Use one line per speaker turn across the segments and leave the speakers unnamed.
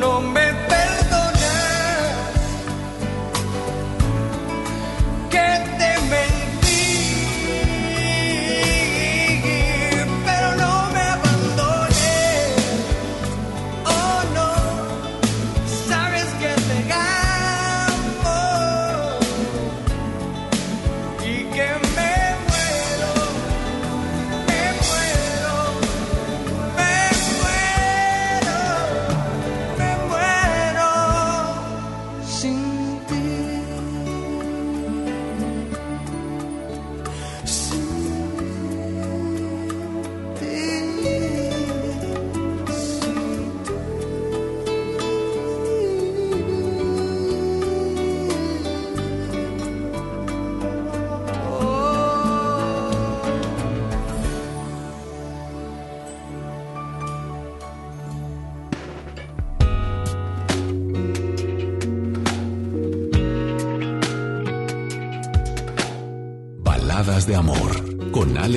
no me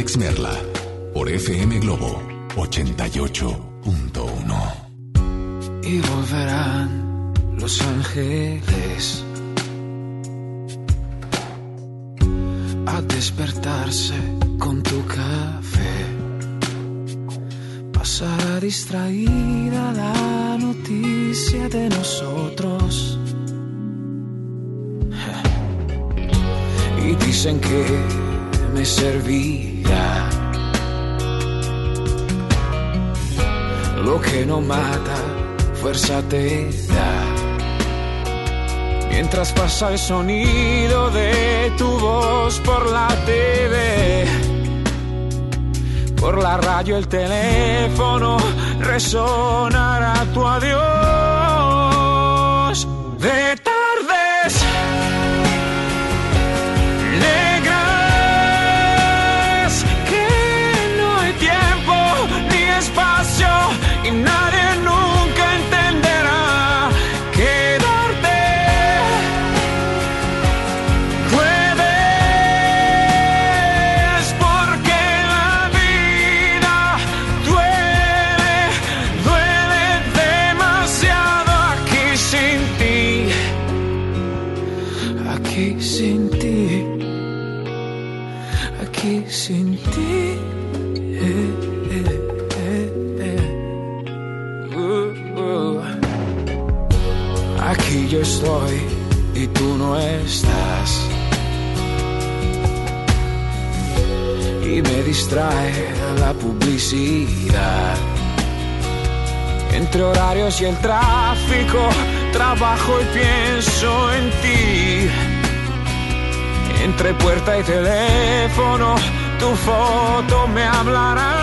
Alex Merla
por FM Globo
88. Mientras pasa el sonido de tu voz por la TV, por la radio el teléfono resonará tu adiós. Entre horarios y el tráfico, trabajo y pienso en ti. Entre puerta y teléfono, tu foto me hablará.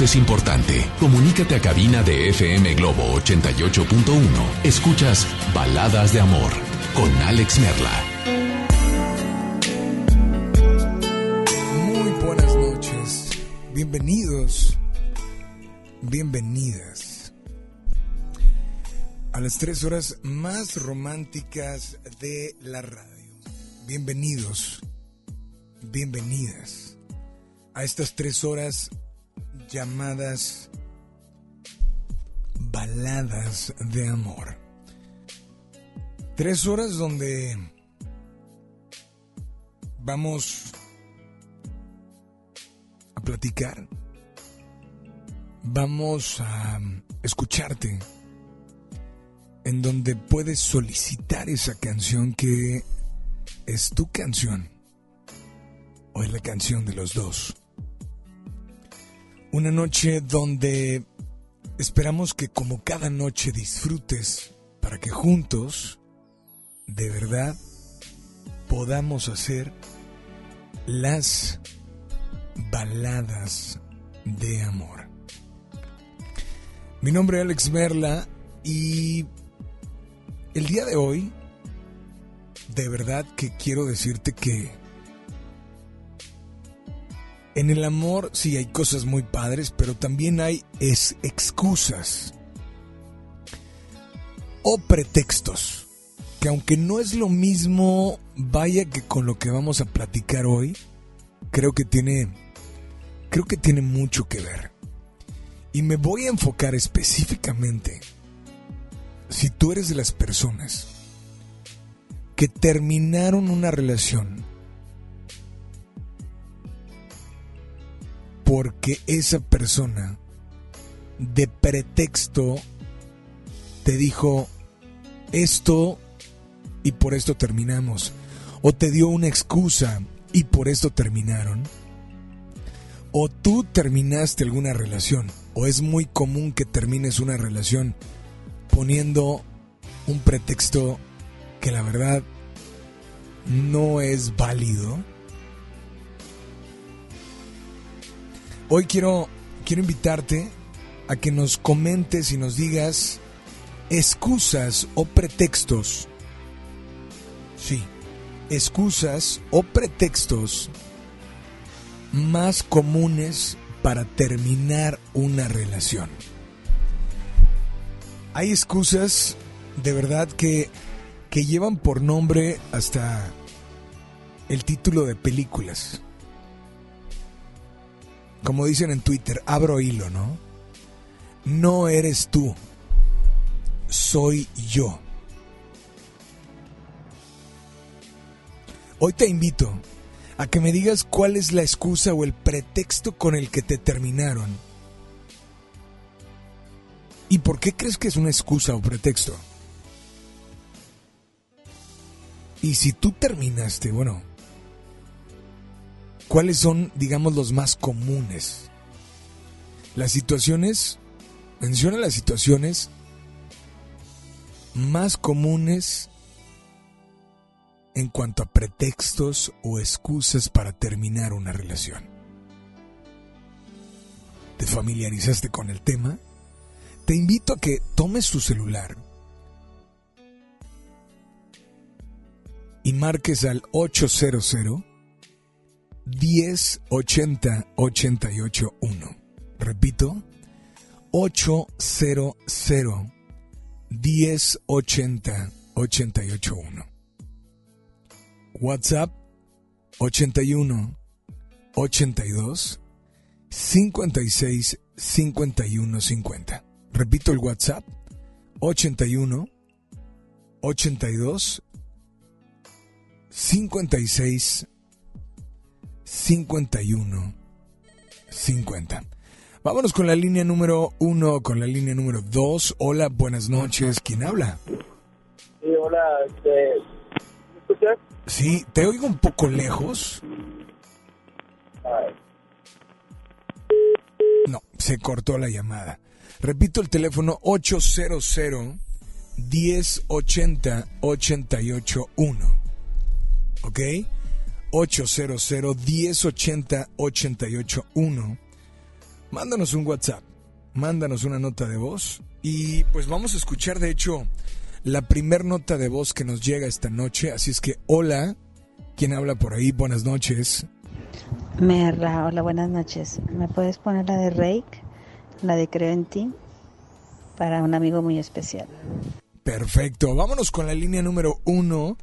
es importante. Comunícate a cabina de FM Globo 88.1. Escuchas Baladas de Amor con Alex Merla.
Muy buenas noches. Bienvenidos. Bienvenidas. A las tres horas más románticas de la radio. Bienvenidos. Bienvenidas. A estas tres horas llamadas baladas de amor. Tres horas donde vamos a platicar. Vamos a escucharte. en donde puedes solicitar esa canción que es tu canción o es la canción de los dos. Una noche donde esperamos que como cada noche disfrutes para que juntos, de verdad, podamos hacer las baladas de amor. Mi nombre es Alex Merla y el día de hoy, de verdad que quiero decirte que en el amor sí hay cosas muy padres, pero también hay es excusas o pretextos, que aunque no es lo mismo, vaya que con lo que vamos a platicar hoy, creo que tiene creo que tiene mucho que ver. Y me voy a enfocar específicamente si tú eres de las personas que terminaron una relación porque esa persona de pretexto te dijo esto y por esto terminamos, o te dio una excusa y por esto terminaron, o tú terminaste alguna relación, o es muy común que termines una relación poniendo un pretexto que la verdad no es válido. Hoy quiero, quiero invitarte a que nos comentes y nos digas excusas o pretextos. Sí, excusas o pretextos más comunes para terminar una relación. Hay excusas de verdad que, que llevan por nombre hasta el título de películas. Como dicen en Twitter, abro hilo, ¿no? No eres tú, soy yo. Hoy te invito a que me digas cuál es la excusa o el pretexto con el que te terminaron. ¿Y por qué crees que es una excusa o pretexto? Y si tú terminaste, bueno, ¿cuáles son, digamos, los más comunes? Las situaciones, menciona las situaciones más comunes en cuanto a pretextos o excusas para terminar una relación. ¿Te familiarizaste con el tema? Te invito a que tomes tu celular y marques al 800 1080 881. Repito, 800 1080 881. WhatsApp 81 82 56 51 50. Repito el WhatsApp 81 82 56 51 50. Vámonos con la línea número uno, con la línea número dos. Hola, buenas noches. ¿Quién habla?
Sí, hola, este, ¿me escuchas?
Sí, te oigo un poco lejos. No, se cortó la llamada. Repito el teléfono 800 1080 881. ¿Ok? 800 1080 881. Mándanos un WhatsApp, mándanos una nota de voz y pues vamos a escuchar de hecho la primer nota de voz que nos llega esta noche. Así es que hola, ¿quién habla por ahí? Buenas noches.
Merla, hola, buenas noches. ¿Me puedes poner la de Rake, la de Creo en ti, para un amigo muy especial?
Perfecto, vámonos con la línea número uno.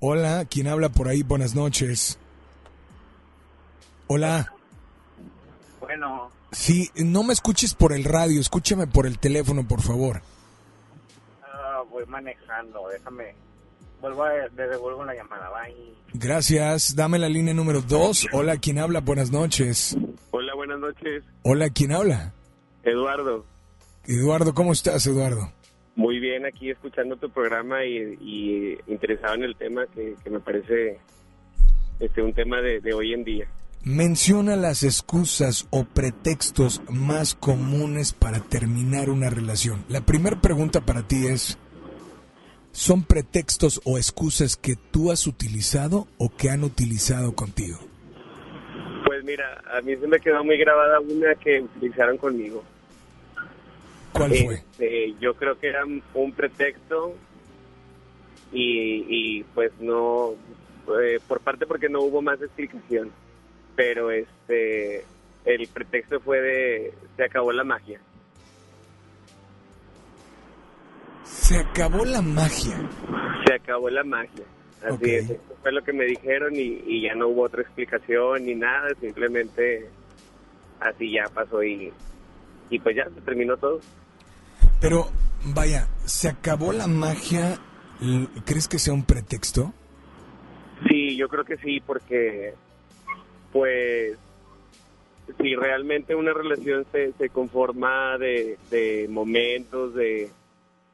Hola, ¿quién habla por ahí? Buenas noches. Hola.
bueno,
Sí, no me escuches por el radio, escúchame por el teléfono, por favor.
ah, voy manejando, déjame, vuelvo a, le devuelvo la llamada, bye.
Gracias, dame la línea número dos. Hola, ¿quién habla? Buenas noches.
Hola, buenas noches,
Hola, ¿quién habla?
Eduardo.
Eduardo, ¿cómo estás, Eduardo?
Muy bien, aquí escuchando tu programa y, y interesado en el tema que, que me parece este un tema de, de hoy en día.
Menciona las excusas o pretextos más comunes para terminar una relación. La primera pregunta para ti es, ¿son pretextos o excusas que tú has utilizado o que han utilizado contigo?
Pues mira, a mí se me quedó muy grabada una que utilizaron conmigo.
¿Cuál fue?
Este, yo creo que era un pretexto y, y pues no, eh, por parte porque no hubo más explicación, pero este, el pretexto fue de, se acabó la magia.
Se acabó la magia.
Se acabó la magia. Así es, eso fue lo que me dijeron y, y ya no hubo otra explicación ni nada, simplemente así ya pasó y, y pues ya se terminó todo.
Pero, vaya, ¿se acabó la magia? ¿Crees que sea un pretexto?
Sí, yo creo que sí, porque pues si realmente una relación se, se conforma de, de momentos, de,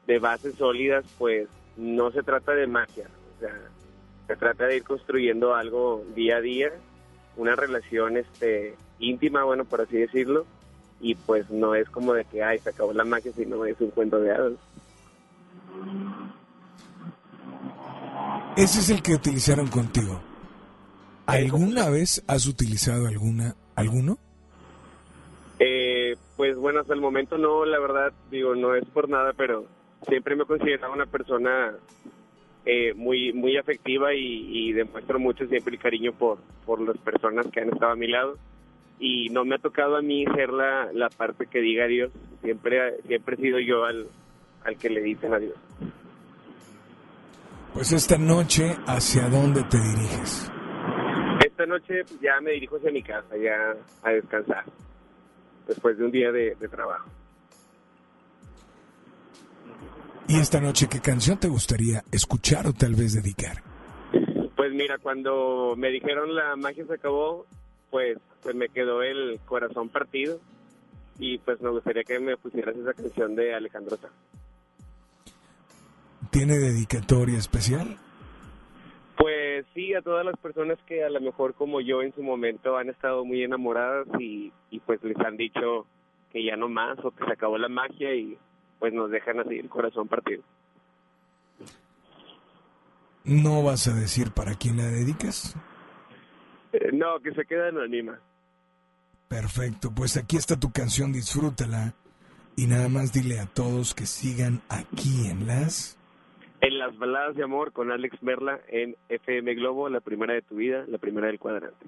de bases sólidas, pues no se trata de magia, o sea, se trata de ir construyendo algo día a día, una relación este íntima, bueno, por así decirlo, y pues no es como de que, ay, se acabó la magia, sino es un cuento de hadas.
Ese es el que utilizaron contigo. ¿Alguna vez has utilizado alguna, alguno?
Eh, pues bueno, hasta el momento no, la verdad, digo, no es por nada, pero siempre me he considerado una persona eh, muy muy afectiva y, y demuestro mucho siempre el cariño por, por las personas que han estado a mi lado. Y no me ha tocado a mí ser la, la parte que diga adiós, siempre, siempre he sido yo al, al que le dicen adiós.
Pues esta noche, ¿hacia dónde te diriges?
Esta noche pues, ya me dirijo hacia mi casa, ya a descansar, después de un día de- de trabajo.
¿Y esta noche qué canción te gustaría escuchar o tal vez dedicar?
Pues mira, cuando me dijeron la magia se acabó, pues, pues me quedó el corazón partido y pues me gustaría que me pusieras esa canción de Alejandro Sanz.
¿Tiene dedicatoria especial?
Pues sí, a todas las personas que a lo mejor como yo en su momento han estado muy enamoradas y, y pues les han dicho que ya no más o que se acabó la magia y pues nos dejan así el corazón partido.
¿No vas a decir para quién la dedicas?
No, que se quede anónima.
Perfecto, pues aquí está tu canción, disfrútala. Y nada más dile a todos que sigan aquí en las...
En las baladas de amor con Alex Merla en FM Globo, la primera de tu vida, la primera del cuadrante.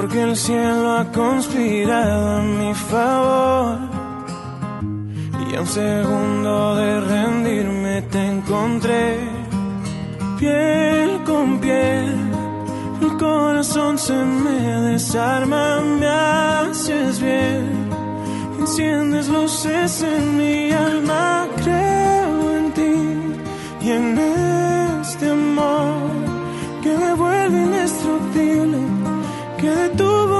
porque el cielo ha conspirado a mi favor. Y a un segundo de rendirme te encontré, piel con piel. El corazón se me desarma, me haces bien. Enciendes luces en mi alma, creo en ti y en este amor que me vuelve indestructible que tuvo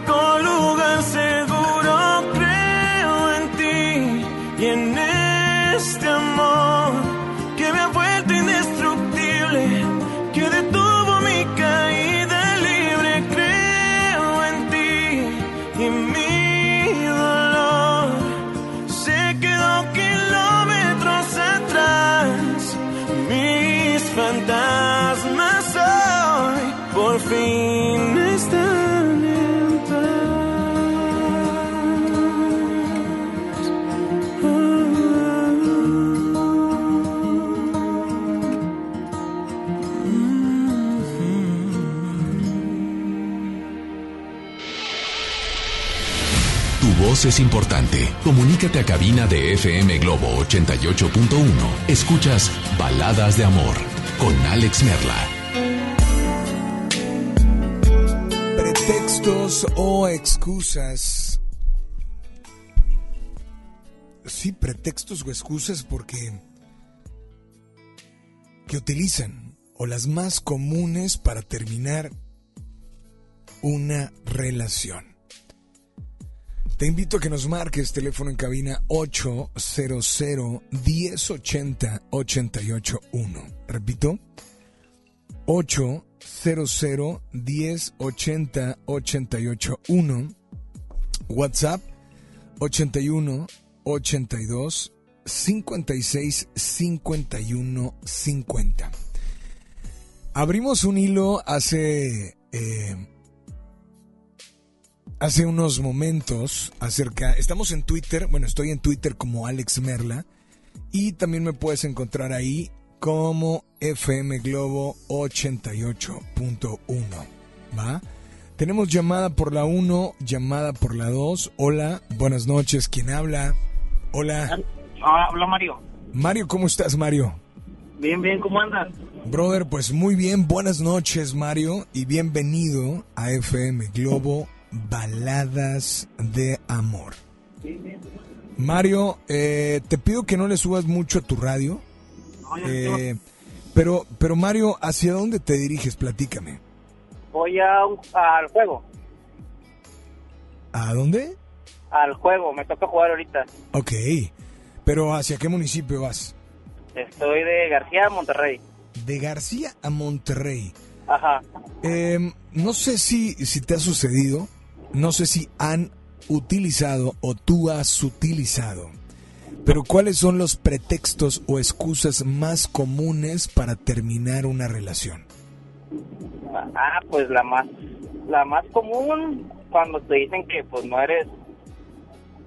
Benito Lugan se
es importante. Comunícate a cabina de FM Globo 88.1. Escuchas Baladas de Amor con Alex Merla.
Pretextos o excusas. Sí, pretextos o excusas porque que utilizan o las más comunes para terminar una relación. Te invito a que nos marques teléfono en cabina 800 1080 881. Repito, 800 1080 881. WhatsApp 81 82 56 51 50. Abrimos un hilo hace eh, hace unos momentos acerca, estamos en Twitter, bueno, estoy en Twitter como Alex Merla y también me puedes encontrar ahí como FM Globo 88.1, ¿va? Tenemos llamada por la 1, llamada por la 2. Hola, buenas noches, ¿quién habla? Hola.
Ah, habla Mario.
Mario, ¿cómo estás, Mario?
Bien, bien, ¿cómo andas?
Brother, pues muy bien, buenas noches, Mario, y bienvenido a FM Globo Baladas de Amor. Mario, eh, te pido que no le subas mucho a tu radio. Eh, pero, pero Mario, ¿hacia dónde te diriges? Platícame.
Voy a, al juego.
¿A dónde?
Al juego, me toca jugar ahorita.
Ok, pero ¿hacia qué municipio vas?
Estoy de García a Monterrey.
De García a Monterrey.
Ajá.
Eh, no sé si, si te ha sucedido, no sé si han utilizado o tú has utilizado, pero ¿cuáles son los pretextos o excusas más comunes para terminar una relación?
Ah, pues la más la más común cuando te dicen que pues no eres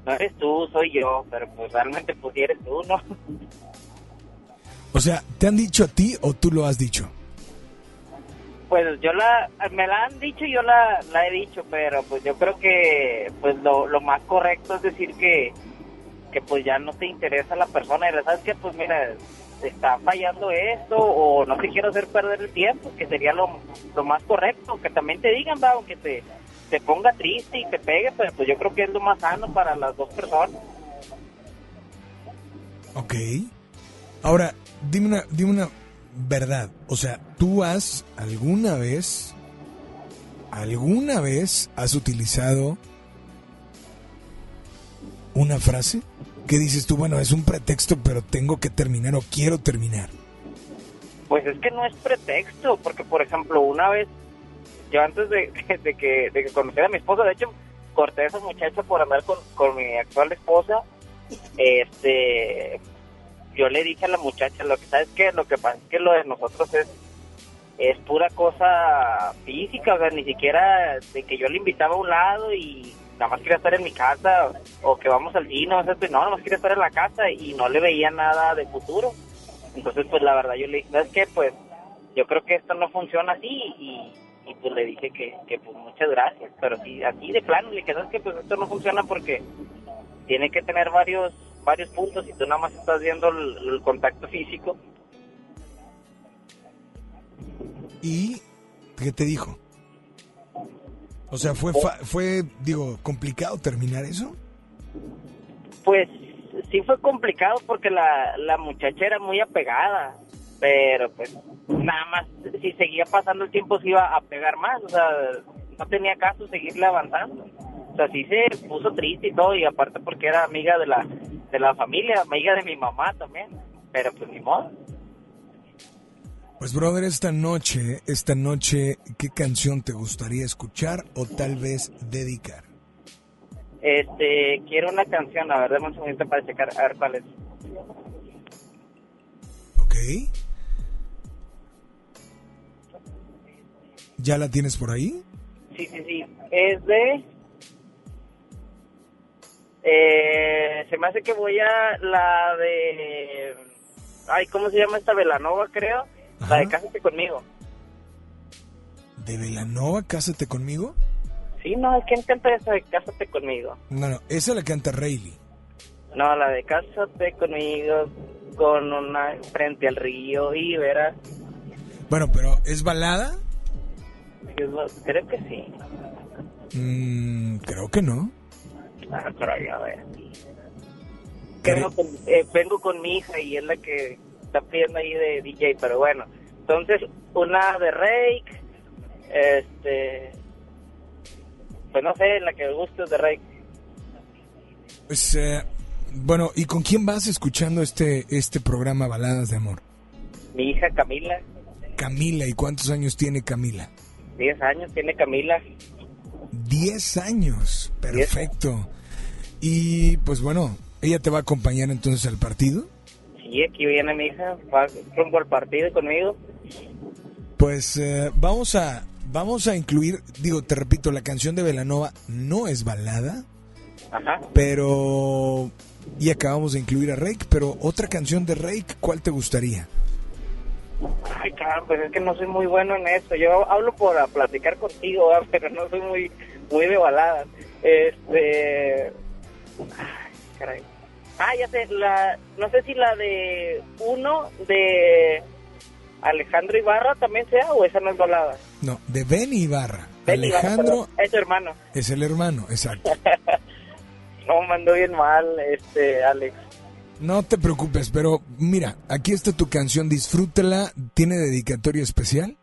no eres tú, soy yo, pero pues realmente pues eres tú, ¿no?
O sea, ¿te han dicho a ti o tú lo has dicho?
Pues yo la, me la han dicho y yo la, la he dicho, pero pues yo creo que pues lo, lo más correcto es decir que, que pues ya no te interesa la persona y le sabes que pues mira, está fallando esto o no te quiero hacer perder el tiempo, que sería lo, lo más correcto, que también te digan, va, aunque te, te ponga triste y te pegue, pero pues yo creo que es lo más sano para las dos personas.
Ok. Ahora, dime una, dime una verdad. O sea, ¿tú has alguna vez, alguna vez has utilizado una frase que dices tú, bueno, es un pretexto, pero tengo que terminar o quiero terminar?
Pues es que no es pretexto, porque por ejemplo, una vez, yo antes de, que, de que conociera a mi esposa, de hecho, corté a esa muchacha por andar con, con mi actual esposa, este, yo le dije a la muchacha, lo que sabes que lo que pasa es que lo de nosotros es es pura cosa física, o sea, ni siquiera de que yo le invitaba a un lado y nada más quería estar en mi casa o que vamos al cine, o sea, pues, no, nada más quería estar en la casa y no le veía nada de futuro. Entonces, pues la verdad yo le dije, ¿sabes qué? Pues yo creo que esto no funciona así y, y pues le dije que, pues muchas gracias, pero sí, así de plano le dije, ¿sabes qué? Pues esto no funciona porque tiene que tener varios varios puntos y tú nada más estás viendo el, el contacto físico.
¿Y qué te dijo? O sea, fue, fa- fue digo, complicado terminar eso.
Pues sí fue complicado porque la, la muchacha era muy apegada, pero pues nada más si seguía pasando el tiempo se iba a pegar más, o sea, no tenía caso seguirle avanzando. O sea, sí se puso triste y todo, y aparte porque era amiga de la, de la familia, amiga de mi mamá también, pero pues ni modo.
Pues brother, esta noche, esta noche, ¿qué canción te gustaría escuchar o tal vez dedicar?
Este, quiero una canción, a ver, dame un segundito para checar, a ver cuál es.
¿Ok? ¿Ya la tienes por ahí?
Sí, sí, sí. Es de... Eh, se me hace que voy a la de... Ay, ¿cómo se llama esta? Velanova, creo. La de Cásate conmigo.
¿De Velanova, Cásate conmigo?
Sí, no, ¿quién canta esa de Cásate conmigo?
No, no, esa la canta Rayleigh.
No, la de Cásate conmigo con una frente al río y verás.
Bueno, pero ¿es balada?
Creo que sí.
Mm, creo que no.
Ah, pero ya a ver. Vengo con, eh, vengo con mi hija y es la que está pidiendo ahí de DJ, pero bueno. Entonces, una de Rake, este, pues no sé, la que me gusta es de Rake.
Pues, eh, bueno, ¿y con quién vas escuchando este, este programa Baladas de Amor?
Mi hija Camila,
Camila, ¿y cuántos años tiene Camila?
10 años tiene Camila.
10 años, perfecto. Y pues bueno, ¿ella te va a acompañar entonces al partido?
Sí, aquí viene mi hija, va rumbo al partido conmigo.
Pues eh, vamos a vamos a incluir, digo, te repito, la canción de Velanova no es balada,
Ajá.
pero y acabamos de incluir a Rake, pero otra canción de Rake, ¿cuál te gustaría?
Ay, claro, pues es que no soy muy bueno en esto. Yo hablo por platicar contigo, ¿verdad? pero no soy muy muy de baladas. Este... Ay, caray. Ah, ya sé, la, no sé si la de uno de Alejandro Ibarra también sea o esa no es balada.
No, de Benny Ibarra.
Benny Ibarra,
Alejandro
perdón, es su hermano.
es el hermano, exacto.
No, mandó bien mal, este, Alex.
No te preocupes, pero mira, aquí está tu canción, disfrútala. ¿Tiene dedicatoria especial?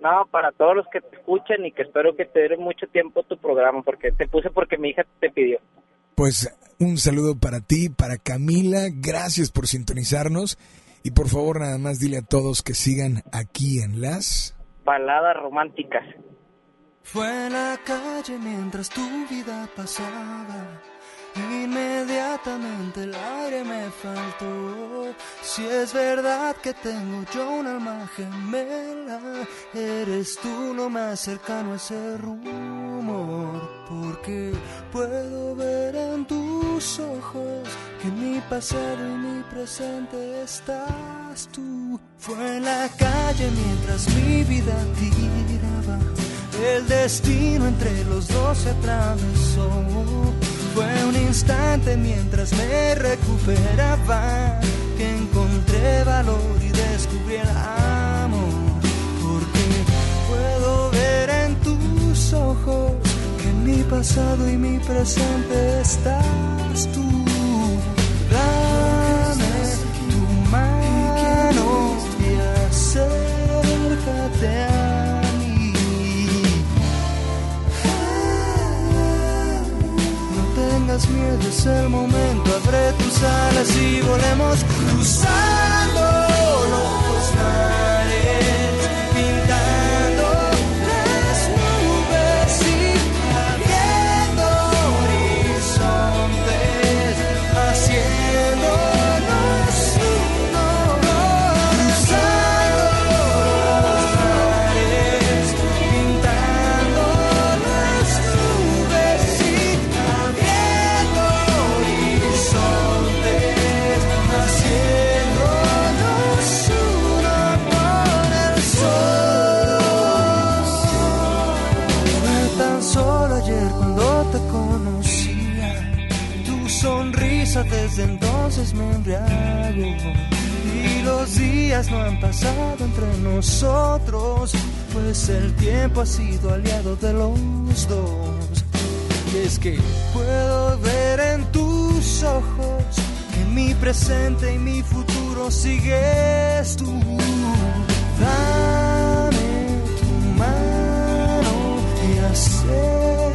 No, para todos los que te escuchan y que espero que te dure mucho tiempo tu programa, porque te puse porque mi hija te pidió.
Pues un saludo para ti, para Camila, gracias por sintonizarnos y por favor nada más dile a todos que sigan aquí en las...
Baladas románticas.
Fue en la calle mientras tu vida pasaba. Inmediatamente el aire me faltó. Si es verdad que tengo yo un alma gemela, eres tú lo más cercano a ese rumor. Porque puedo ver en tus ojos que mi pasado y mi presente estás tú. Fue en la calle mientras mi vida tiraba. El destino entre los dos se atravesó. Fue un instante mientras me recuperaba que encontré valor y descubrí el amor. Porque puedo ver en tus ojos que en mi pasado y mi presente estás tú. Dame tu mano y acércate a tengas miedo, es el momento. Abre tus alas y volemos cruzando los mares, Y los días no han pasado entre nosotros, pues el tiempo ha sido aliado de los dos. Y es que puedo ver en tus ojos que mi presente y mi futuro sigues tú. Dame tu mano y acércate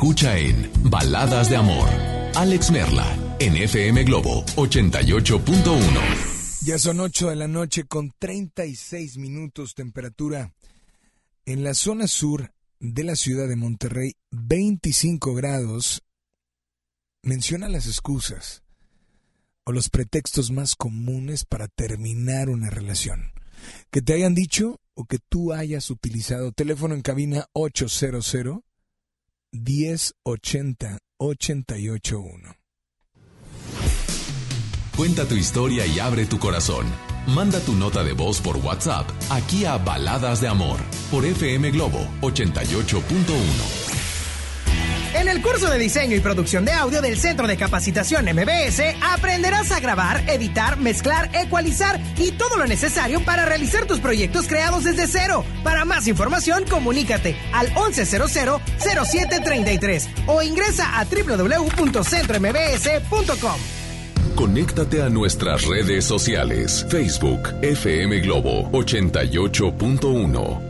escucha en Baladas de Amor. Alex Merla, en FM Globo 88.1.
Ya son 8 de la noche con 36 minutos temperatura. En la zona sur de la ciudad de Monterrey, 25 grados. Menciona las excusas o los pretextos más comunes para terminar una relación. Que te hayan dicho o que tú hayas utilizado. Teléfono en cabina 800 1080 881.
Cuenta tu historia y abre tu corazón. Manda tu nota de voz por WhatsApp aquí a Baladas de Amor por FM Globo 88.1.
En el curso de diseño y producción de audio del Centro de Capacitación MBS aprenderás a grabar, editar, mezclar, ecualizar y todo lo necesario para realizar tus proyectos creados desde cero. Para más información, comunícate al 1100-0733 o ingresa a www.centrombs.com.
Conéctate a nuestras redes sociales. Facebook FM Globo 88.1.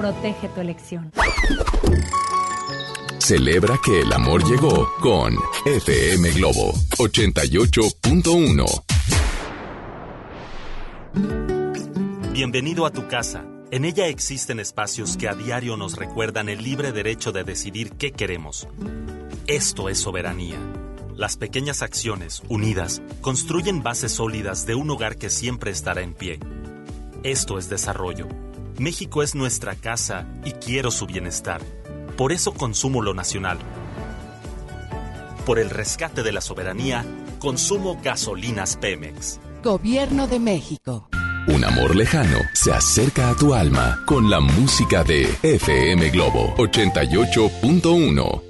protege tu elección.
Celebra que el amor llegó con FM Globo 88.1.
Bienvenido a tu casa. En ella existen espacios que a diario nos recuerdan el libre derecho de decidir qué queremos. Esto es soberanía. Las pequeñas acciones, unidas, construyen bases sólidas de un hogar que siempre estará en pie. Esto es desarrollo. México es nuestra casa y quiero su bienestar. Por eso consumo lo nacional. Por el rescate de la soberanía, consumo gasolinas Pemex.
Gobierno de México.
Un amor lejano se acerca a tu alma con la música de FM Globo 88.1.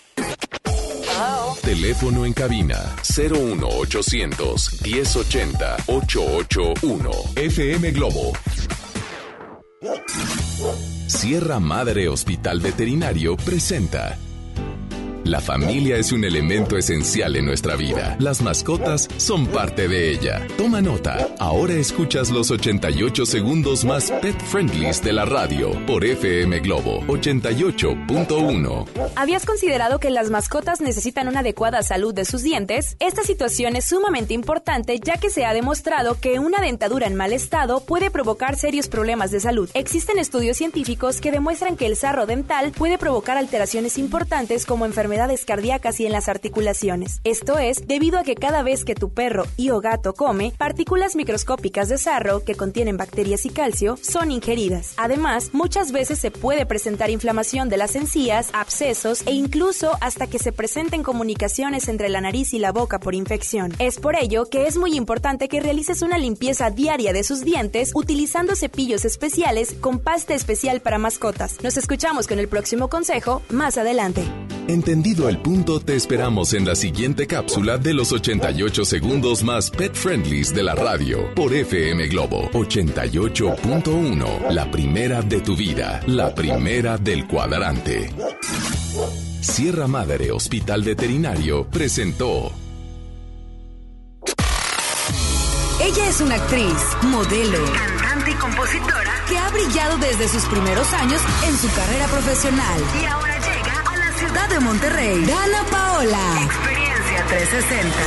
Teléfono en cabina 01800 1080 881 FM Globo. Sierra Madre Hospital Veterinario presenta la familia es un elemento esencial en nuestra vida. Las mascotas son parte de ella. Toma nota. Ahora escuchas los 88 segundos más pet friendlies de la radio por FM Globo 88.1.
¿Habías considerado que las mascotas necesitan una adecuada salud de sus dientes? Esta situación es sumamente importante ya que se ha demostrado que una dentadura en mal estado puede provocar serios problemas de salud. Existen estudios científicos que demuestran que el sarro dental puede provocar alteraciones importantes como enfermedades enfermedades cardíacas y en las articulaciones. Esto es debido a que cada vez que tu perro y o gato come, partículas microscópicas de sarro que contienen bacterias y calcio son ingeridas. Además, muchas veces se puede presentar inflamación de las encías, abscesos e incluso hasta que se presenten comunicaciones entre la nariz y la boca por infección. Es por ello que es muy importante que realices una limpieza diaria de sus dientes utilizando cepillos especiales con pasta especial para mascotas. Nos escuchamos con el próximo consejo más adelante.
Entendido el punto, te esperamos en la siguiente cápsula de los 88 segundos más pet friendlies de la radio por FM Globo 88.1. La primera de tu vida, la primera del cuadrante. Sierra Madre Hospital Veterinario presentó.
Ella es una actriz, modelo, cantante y compositora que ha brillado desde sus primeros años en su carrera profesional. Y ahora llega de Monterrey. Dana Paola. Experiencia 360.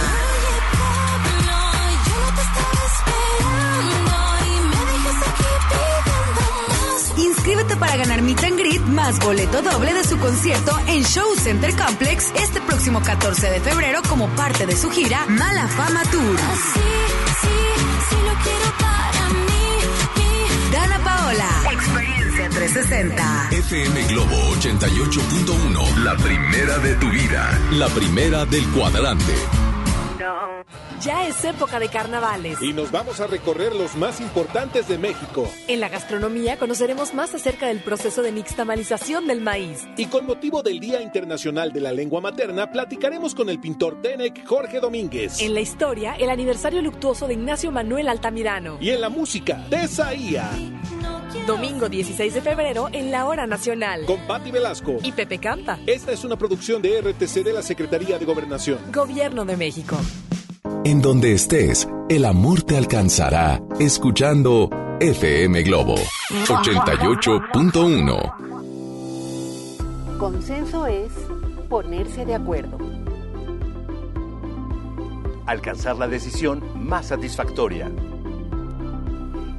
Inscríbete para ganar Meet and Greet más boleto doble de su concierto en Show Center Complex este próximo 14 de febrero como parte de su gira Mala Fama Tour. Dana Paola, 360.
FM Globo 88.1. La primera de tu vida. La primera del cuadrante.
Ya es época de carnavales.
Y nos vamos a recorrer los más importantes de México.
En la gastronomía conoceremos más acerca del proceso de nixtamalización del maíz.
Y con motivo del Día Internacional de la Lengua Materna, platicaremos con el pintor Tenec Jorge Domínguez.
En la historia, el aniversario luctuoso de Ignacio Manuel Altamirano.
Y en la música, Tesaía.
Domingo 16 de febrero en la Hora Nacional.
Con Patti Velasco.
Y Pepe Canta.
Esta es una producción de RTC de la Secretaría de Gobernación.
Gobierno de México.
En donde estés, el amor te alcanzará escuchando FM Globo 88.1.
Consenso es ponerse de acuerdo.
Alcanzar la decisión más satisfactoria.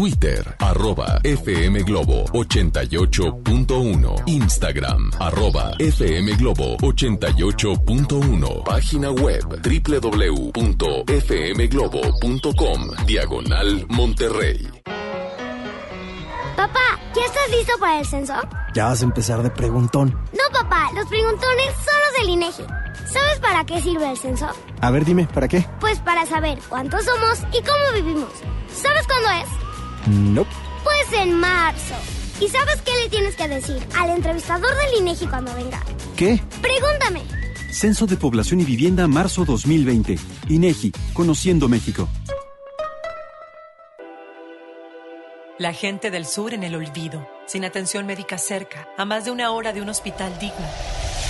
Twitter, arroba FM Globo 88.1. Instagram, arroba FM Globo 88.1. Página web www.fmglobo.com. Diagonal Monterrey.
Papá, ¿ya estás listo para el censo?
Ya vas a empezar de preguntón.
No, papá, los preguntones son los del INEGI. ¿Sabes para qué sirve el censo?
A ver, dime, ¿para qué?
Pues para saber cuántos somos y cómo vivimos. ¿Sabes cuándo es?
No.
Pues en marzo. ¿Y sabes qué le tienes que decir al entrevistador del INEGI cuando venga?
¿Qué?
Pregúntame.
Censo de Población y Vivienda, marzo 2020. INEGI, Conociendo México.
La gente del sur en el olvido, sin atención médica cerca, a más de una hora de un hospital digno.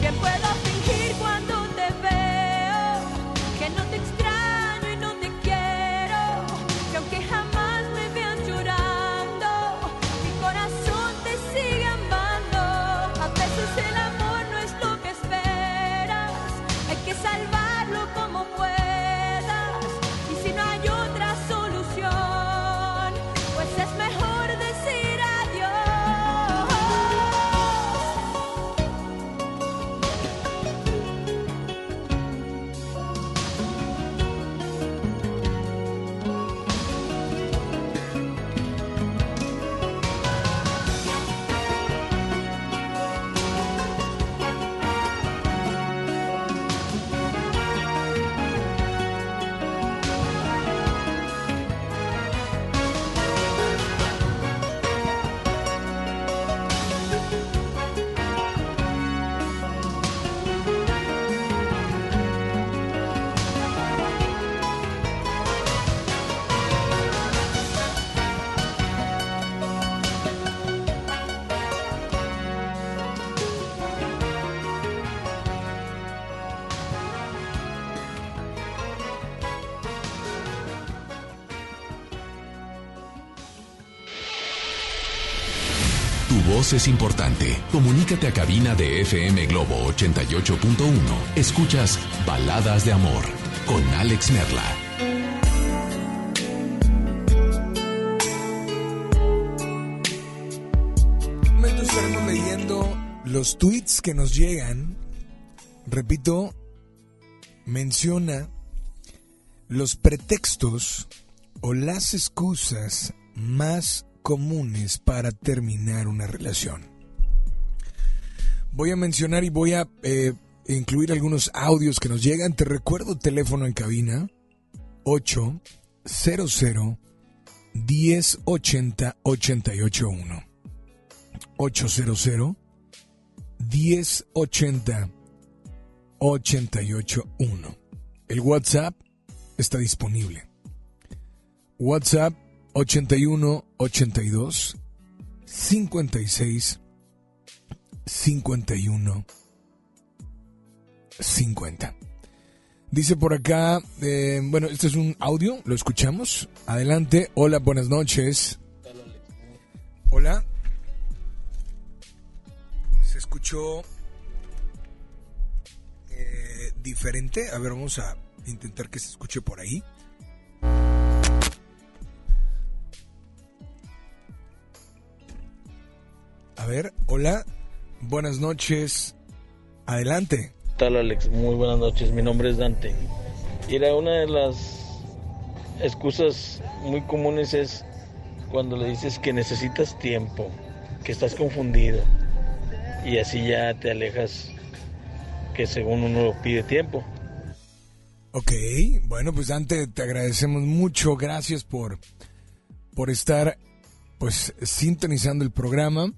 También puedo es
importante. Comunícate a cabina de FM Globo 88.1. Escuchas Baladas de Amor con Alex Merla.
estaremos leyendo los tweets que nos llegan. Repito, menciona los pretextos o las excusas más comunes para terminar una relación. Voy a mencionar y voy a eh, incluir algunos audios que nos llegan. Te recuerdo teléfono en cabina 800 1080 881. 800 1080 881. El WhatsApp está disponible. WhatsApp 81 82 56 51 50. Dice por acá, eh, bueno, este es un audio, lo escuchamos. Adelante, hola, buenas noches. Hola. Se escuchó eh, diferente. A ver, vamos a intentar que se escuche por ahí. A ver, hola, buenas noches. Adelante.
¿Qué tal Alex? Muy buenas noches, mi nombre es Dante. Y era una de las excusas muy comunes es cuando le dices que necesitas tiempo, que estás confundido y así ya te alejas que según uno lo pide tiempo.
Ok, bueno, pues Dante, te agradecemos mucho, gracias por, por estar pues sintonizando el programa.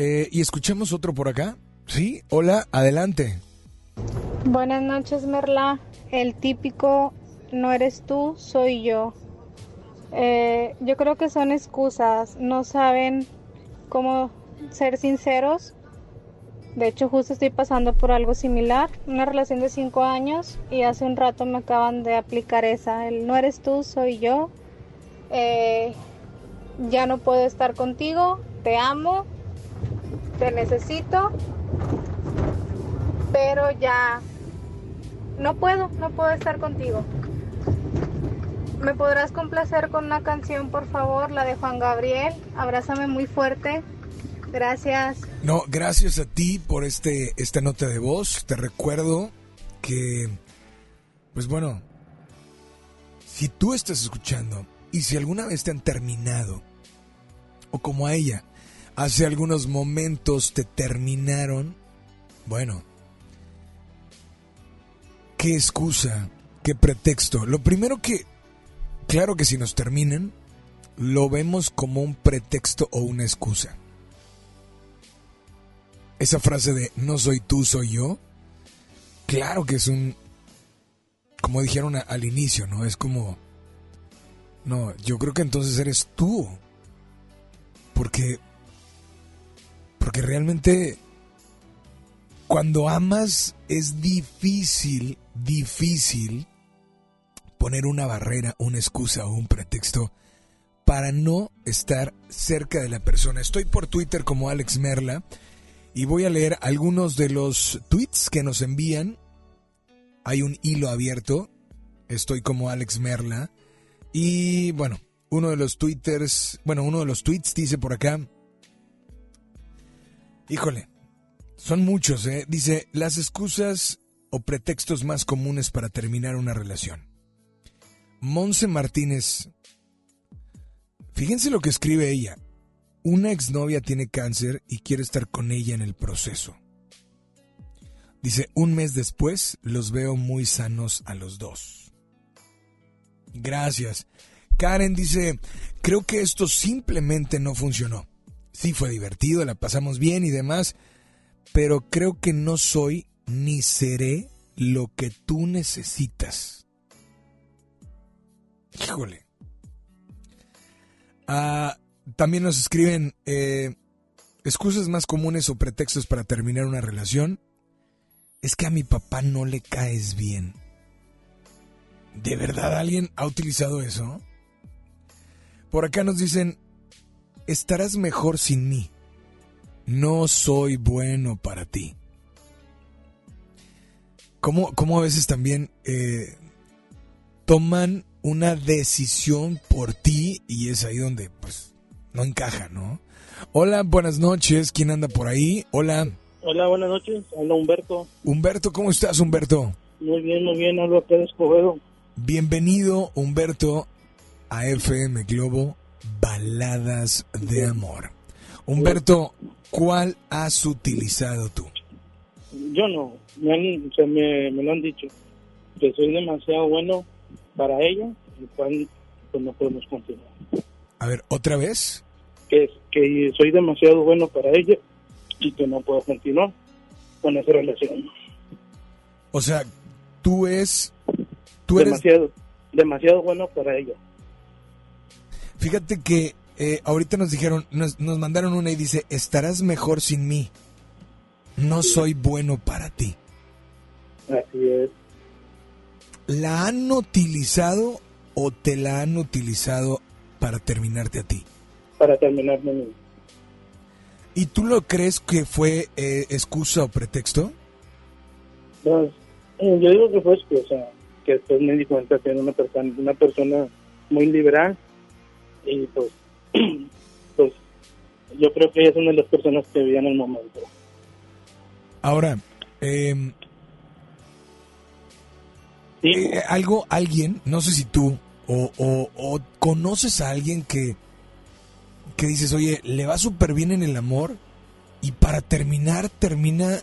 Eh, y escuchamos otro por acá. Sí, hola, adelante.
Buenas noches, Merla. El típico no eres tú, soy yo. Eh, yo creo que son excusas, no saben cómo ser sinceros. De hecho, justo estoy pasando por algo similar, una relación de cinco años y hace un rato me acaban de aplicar esa, el no eres tú, soy yo. Eh, ya no puedo estar contigo, te amo, te necesito, pero ya no puedo, no puedo estar contigo. ¿Me podrás complacer con una canción, por favor? La de Juan Gabriel. Abrázame muy fuerte. Gracias.
No, gracias a ti por este esta nota de voz. Te recuerdo que, pues bueno, si tú estás escuchando y si alguna vez te han terminado, o como a ella, hace algunos momentos te terminaron, bueno, ¿qué excusa? ¿Qué pretexto? Lo primero que, claro que si nos terminan, lo vemos como un pretexto o una excusa. Esa frase de no soy tú, soy yo, claro que es un, como dijeron al inicio, ¿no? Es como, no, yo creo que entonces eres tú. Porque, porque realmente cuando amas es difícil, difícil poner una barrera, una excusa o un pretexto para no estar cerca de la persona. Estoy por Twitter como Alex Merla y voy a leer algunos de los tweets que nos envían. Hay un hilo abierto. Estoy como Alex Merla. Y bueno, uno de los twitters, bueno, uno de los tweets dice por acá. Híjole, son muchos, ¿eh? Dice, las excusas o pretextos más comunes para terminar una relación. Monse Martínez, fíjense lo que escribe ella. Una exnovia tiene cáncer y quiere estar con ella en el proceso. Dice, un mes después los veo muy sanos a los dos. Gracias. Karen dice, creo que esto simplemente no funcionó. Sí fue divertido, la pasamos bien y demás, pero creo que no soy ni seré lo que tú necesitas. Híjole. Ah, también nos escriben eh, excusas más comunes o pretextos para terminar una relación. Es que a mi papá no le caes bien. ¿De verdad alguien ha utilizado eso? Por acá nos dicen, estarás mejor sin mí. No soy bueno para ti. ¿Cómo, cómo a veces también eh, toman una decisión por ti y es ahí donde pues no encaja, ¿no? Hola, buenas noches. ¿Quién anda por ahí? Hola.
Hola, buenas noches. Habla Humberto.
Humberto, ¿cómo estás, Humberto?
Muy bien, muy bien. Hablo acá de Escobedo.
Bienvenido, Humberto, a FM Globo Baladas de Amor. Humberto, ¿cuál has utilizado tú?
Yo no. Me, han, o sea, me, me lo han dicho. Que soy demasiado bueno para ella y cual, pues no podemos continuar.
A ver, ¿otra vez?
Que, que soy demasiado bueno para ella y que no puedo continuar con esa relación.
O sea, tú es... Tú eres...
Demasiado bueno para ella.
Fíjate que eh, ahorita nos dijeron, nos, nos mandaron una y dice, estarás mejor sin mí. No soy bueno para ti.
Así es.
¿La han utilizado o te la han utilizado para terminarte a ti?
Para terminar de mí.
¿Y tú lo crees que fue eh, excusa o pretexto?
Pues, eh, yo digo que fue excusa. Que después me di cuenta que era una persona, una persona muy liberal y pues, pues yo creo que ella es una de las personas que vivía en el momento.
Ahora, eh, eh, algo, alguien, no sé si tú o, o- o conoces a alguien que, que dices, oye, le va súper bien en el amor y para terminar termina,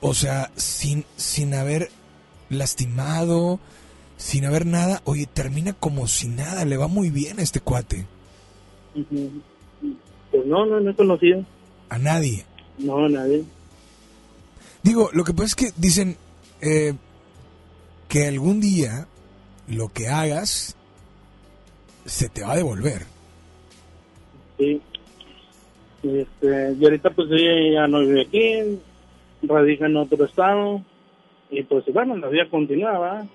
o sea, sin, sin haber lastimado, sin haber nada, oye, termina como si nada, le va muy bien a este cuate.
Pues no, no, no he conocido.
A nadie.
No, a nadie.
Digo, lo que pasa es que dicen eh, que algún día lo que hagas se te va a devolver.
Sí. Y, Este, y ahorita pues ella ya no vive aquí, radica en otro estado y pues bueno, la vida continuaba.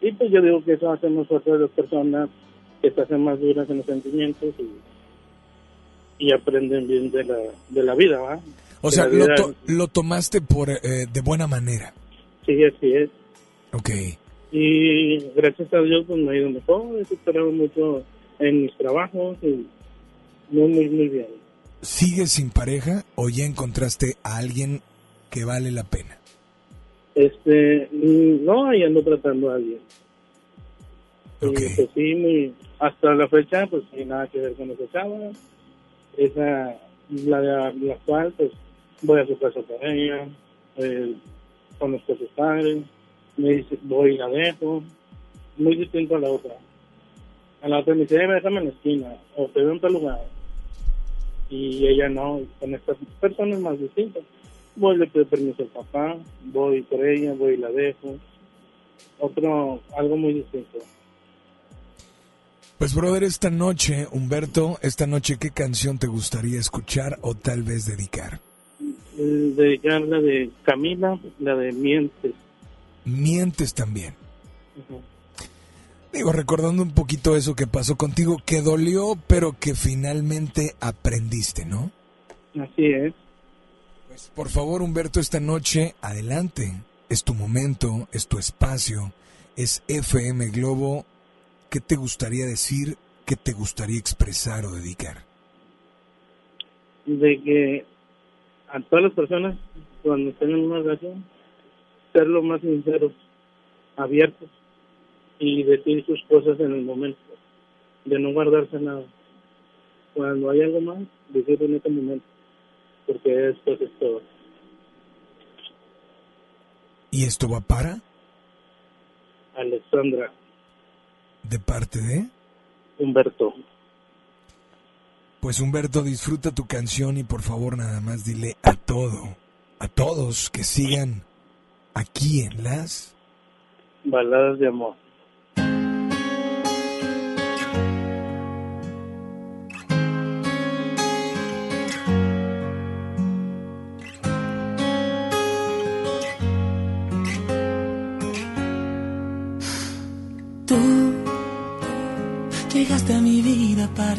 Y pues yo digo que eso hace más fuerte de las personas que se hacen más duras en los sentimientos y, y aprenden bien de la, de la vida, ¿va?
O sea, lo, to- lo tomaste por eh, de buena manera.
Sí, así es.
Ok.
Y gracias a Dios pues me ha ido mejor, he superado mucho en mis trabajos y muy, muy, muy bien.
¿Sigues sin pareja o ya encontraste a alguien que vale la pena?
Este, mm, no, ahí ando tratando a alguien. Y, pues sí, muy, hasta la fecha, pues sin nada que ver con esa chava. Esa, la, la cual, pues voy a su casa con ella, eh, conozco a sus padres, me dice, voy y la dejo. Muy distinto a la otra. A la otra me dice, eh, déjame en la esquina, o te veo en tal lugar. Y ella no, con estas personas más distintas. Voy, le pido permiso al papá, voy por ella, voy y la dejo. Otro, algo muy distinto.
Pues brother, esta noche, Humberto, esta noche, ¿qué canción te gustaría escuchar o tal vez dedicar?
Eh, Dedicar la de Camila, la de Mientes.
Mientes también. Digo, recordando un poquito eso que pasó contigo, que dolió, pero que finalmente aprendiste, ¿no?
Así es.
Por favor, Humberto, esta noche, adelante. Es tu momento, es tu espacio, es FM Globo. ¿Qué te gustaría decir? ¿Qué te gustaría expresar o dedicar?
De que a todas las personas, cuando estén en una relación, ser lo más sinceros, abiertos y decir sus cosas en el momento, de no guardarse nada. Cuando hay algo más, decirlo en ese momento, porque esto es todo.
¿Y esto va para?
Alexandra,
¿De parte de?
Humberto.
Pues Humberto, disfruta tu canción y por favor nada más dile a todo, a todos que sigan aquí en las...
Baladas de amor.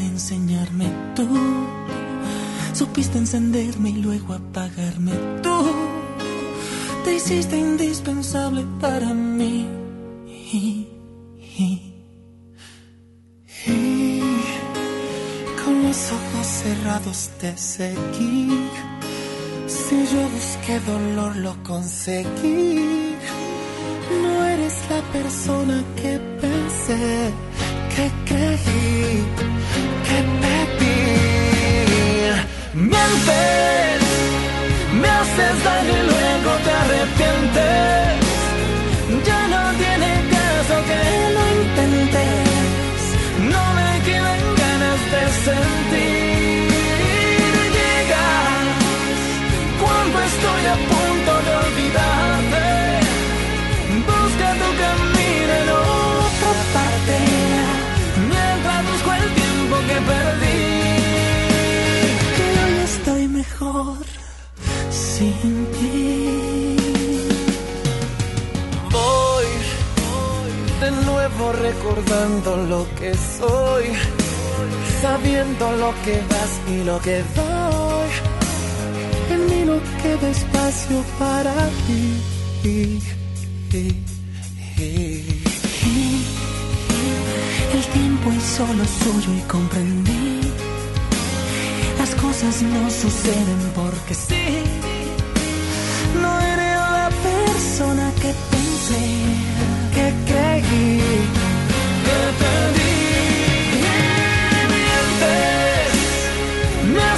Enseñarme. Tú supiste encenderme y luego apagarme. Tú te hiciste indispensable para mí. Y con los ojos cerrados te seguí. Si yo busqué dolor, lo conseguí. No eres la persona que pensé, que creí, pedí. Mientes, me haces daño ti Voy de nuevo recordando lo que soy Sabiendo lo que das y lo que doy En mí no queda espacio para ti el tiempo es solo suyo y comprendí. Las cosas no suceden porque sí.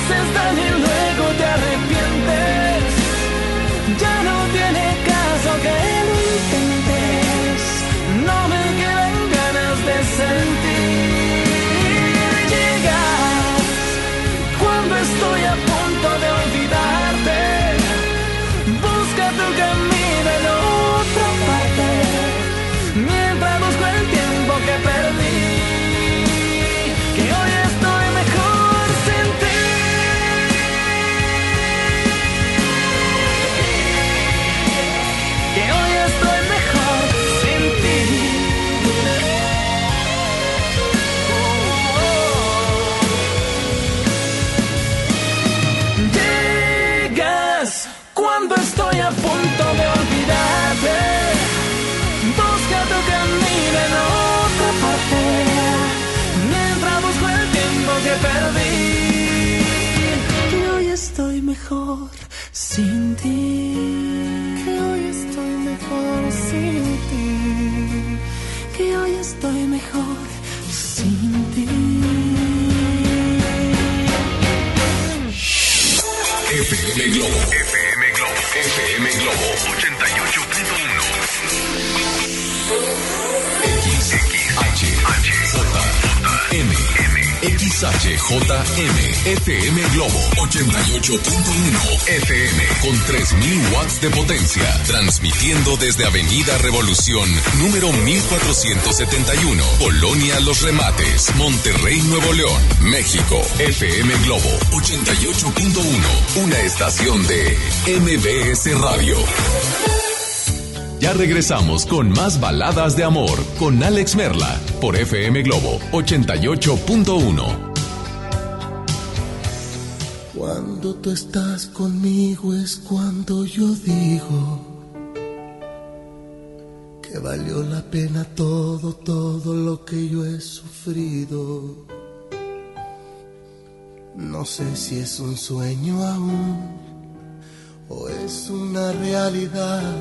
Me haces daño y
XHJM, FM Globo 88.1 FM con 3000 watts de potencia, transmitiendo desde Avenida Revolución, número 1471, Colonia Los Remates, Monterrey, Nuevo León, México. FM Globo 88.1, una estación de MBS Radio. Ya regresamos con más baladas de amor con Alex Merla por FM Globo 88.1.
tú estás conmigo es cuando yo digo que valió la pena todo, todo lo que yo he sufrido. No sé si es un sueño aún o es una realidad,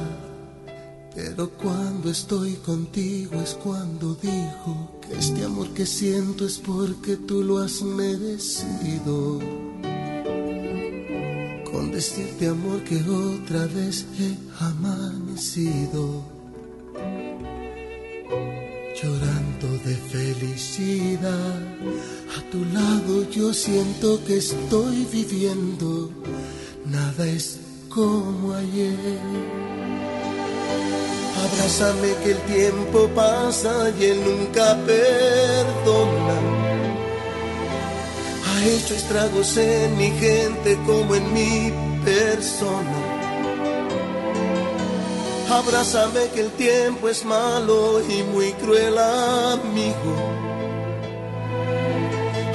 pero cuando estoy contigo es cuando digo que este amor que siento es porque tú lo has merecido decirte amor que otra vez he amanecido. Llorando de felicidad. A tu lado yo siento que estoy viviendo. Nada es como ayer. Abrázame que el tiempo pasa y él nunca perdona hecho estragos en mi gente como en mi persona. Abrázame que el tiempo es malo y muy cruel amigo.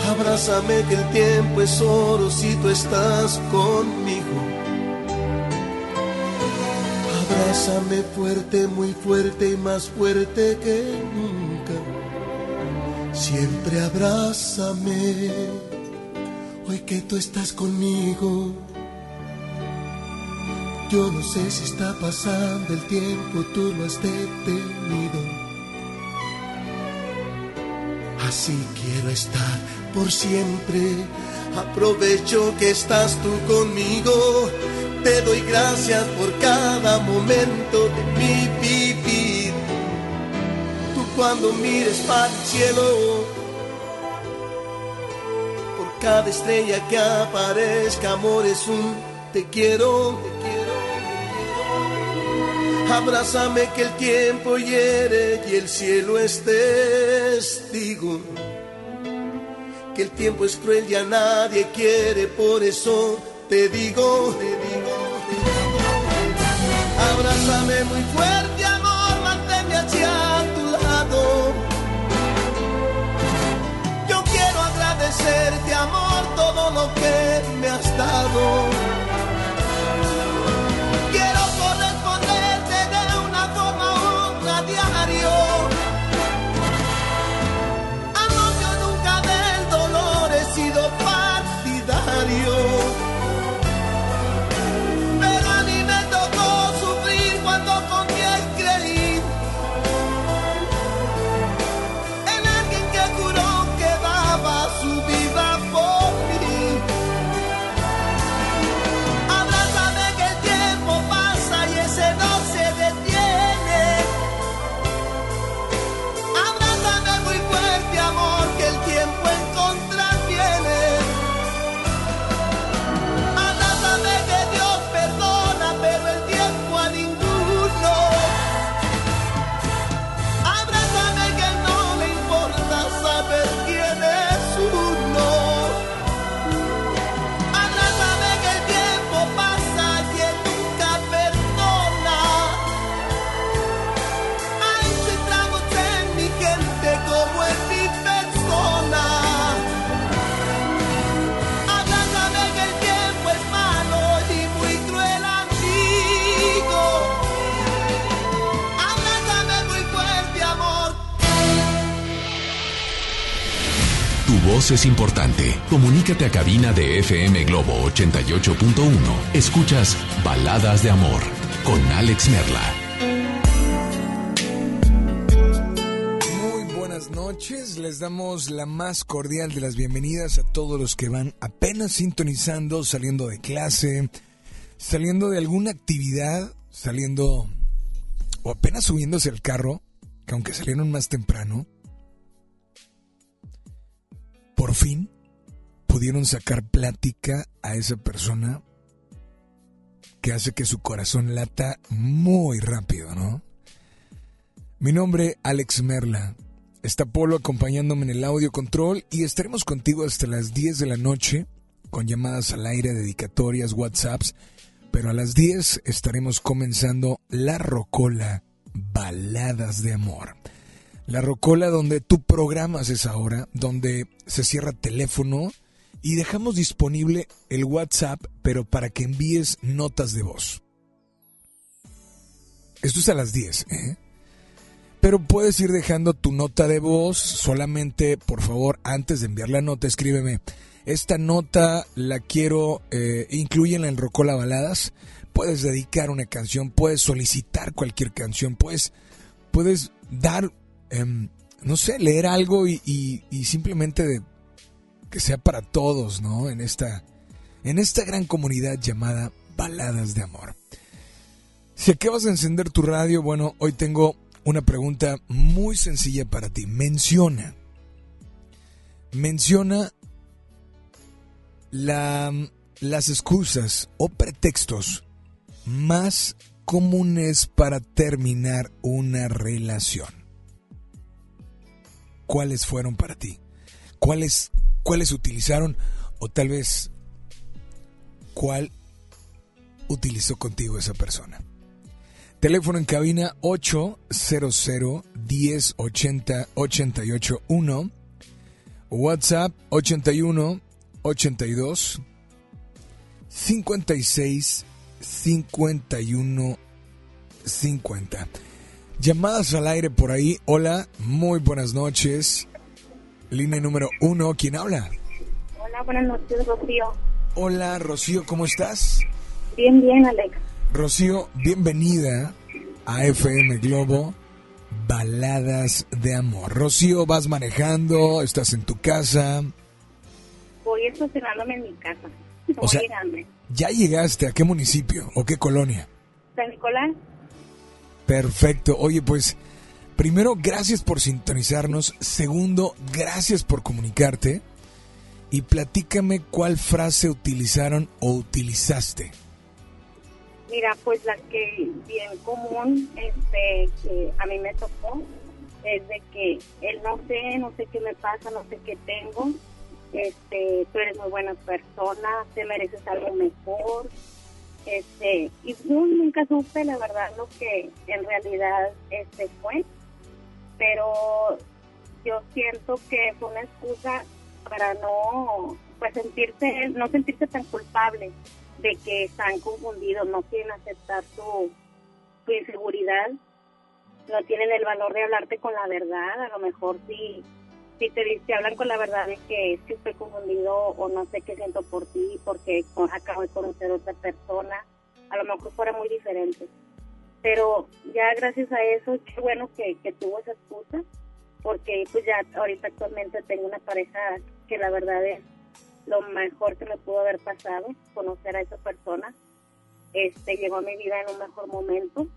Abrázame que el tiempo es oro si tú estás conmigo. Abrázame fuerte, muy fuerte y más fuerte que nunca. Siempre abrázame hoy que tú estás conmigo. Yo no sé si está pasando el tiempo, tú lo has detenido. Así quiero estar por siempre. Aprovecho que estás tú conmigo. Te doy gracias por cada momento de mi vivir. Tú cuando mires para el cielo cada estrella que aparezca, amor, es un te quiero, te quiero, te quiero. Abrázame que el tiempo hiere y el cielo es testigo. Que el tiempo es cruel y a nadie quiere, por eso te digo, te digo, te digo. Abrázame muy fuerte, agradecerte amor todo lo que me has dado.
Voz es importante. Comunícate a cabina de FM Globo 88.1. Escuchas Baladas de Amor con Alex Merla.
Muy buenas noches. Les damos la más cordial de las bienvenidas a todos los que van apenas sintonizando, saliendo de clase, saliendo de alguna actividad, saliendo o apenas subiéndose al carro, que aunque salieron más temprano, por fin pudieron sacar plática a esa persona que hace que su corazón lata muy rápido, ¿no? Mi nombre, Alex Merla. Está Polo acompañándome en el audio control y estaremos contigo hasta las 10 de la noche con llamadas al aire, dedicatorias, WhatsApps. Pero a las 10 estaremos comenzando La Rocola, Baladas de Amor. La Rocola donde tú programas esa hora, donde se cierra teléfono y dejamos disponible el WhatsApp, pero para que envíes notas de voz. Esto es a las 10, ¿eh? Pero puedes ir dejando tu nota de voz, solamente por favor, antes de enviar la nota, escríbeme. Esta nota la quiero eh, incluyen en Rocola Baladas. Puedes dedicar una canción, puedes solicitar cualquier canción, puedes, puedes dar, em, no sé, leer algo y, simplemente que sea para todos, ¿no? En esta, en esta gran comunidad llamada Baladas de Amor. Si acabas de encender tu radio, bueno, hoy tengo una pregunta muy sencilla para ti. Menciona, menciona la, las excusas o pretextos más comunes para terminar una relación. ¿Cuáles fueron para ti? ¿Cuáles, cuáles utilizaron? O tal vez, ¿cuál utilizó contigo esa persona? Teléfono en cabina 800 1080 881. WhatsApp 81 82 56 51 50. Llamadas al aire por ahí. Hola, muy buenas noches. Línea número uno, ¿quién habla?
Hola, buenas noches, Rocío.
Hola, Rocío, ¿cómo estás?
Bien, bien, Alex.
Rocío, bienvenida a FM Globo, Baladas de Amor. Rocío, vas manejando, estás en tu casa.
Voy estacionándome en mi casa.
O sea, ¿ya llegaste a qué municipio o qué colonia?
San Nicolás.
Perfecto. Oye, pues, primero, gracias por sintonizarnos. Segundo, gracias por comunicarte. Y platícame cuál frase utilizaron o utilizaste.
Mira, pues la que bien común, este, que a mí me tocó, es de que él no sé, no sé qué me pasa, no sé qué tengo, este, tú eres muy buena persona, te mereces algo mejor, este, y yo nunca supe la verdad lo que en realidad este fue, pero yo siento que fue una excusa para no, pues sentirse, no sentirse tan culpable de que están confundidos, no quieren aceptar tu, tu inseguridad, no tienen el valor de hablarte con la verdad, a lo mejor si, si te, te hablan con la verdad de que es que estoy confundido o no sé qué siento por ti porque acabo de conocer a otra persona, a lo mejor fuera muy diferente. Pero ya gracias a eso, qué bueno que, que tuvo esa excusa, porque pues ya ahorita actualmente tengo una pareja que la verdad es lo mejor que me pudo haber pasado, conocer a esa persona. Este llegó a mi vida en un mejor momento.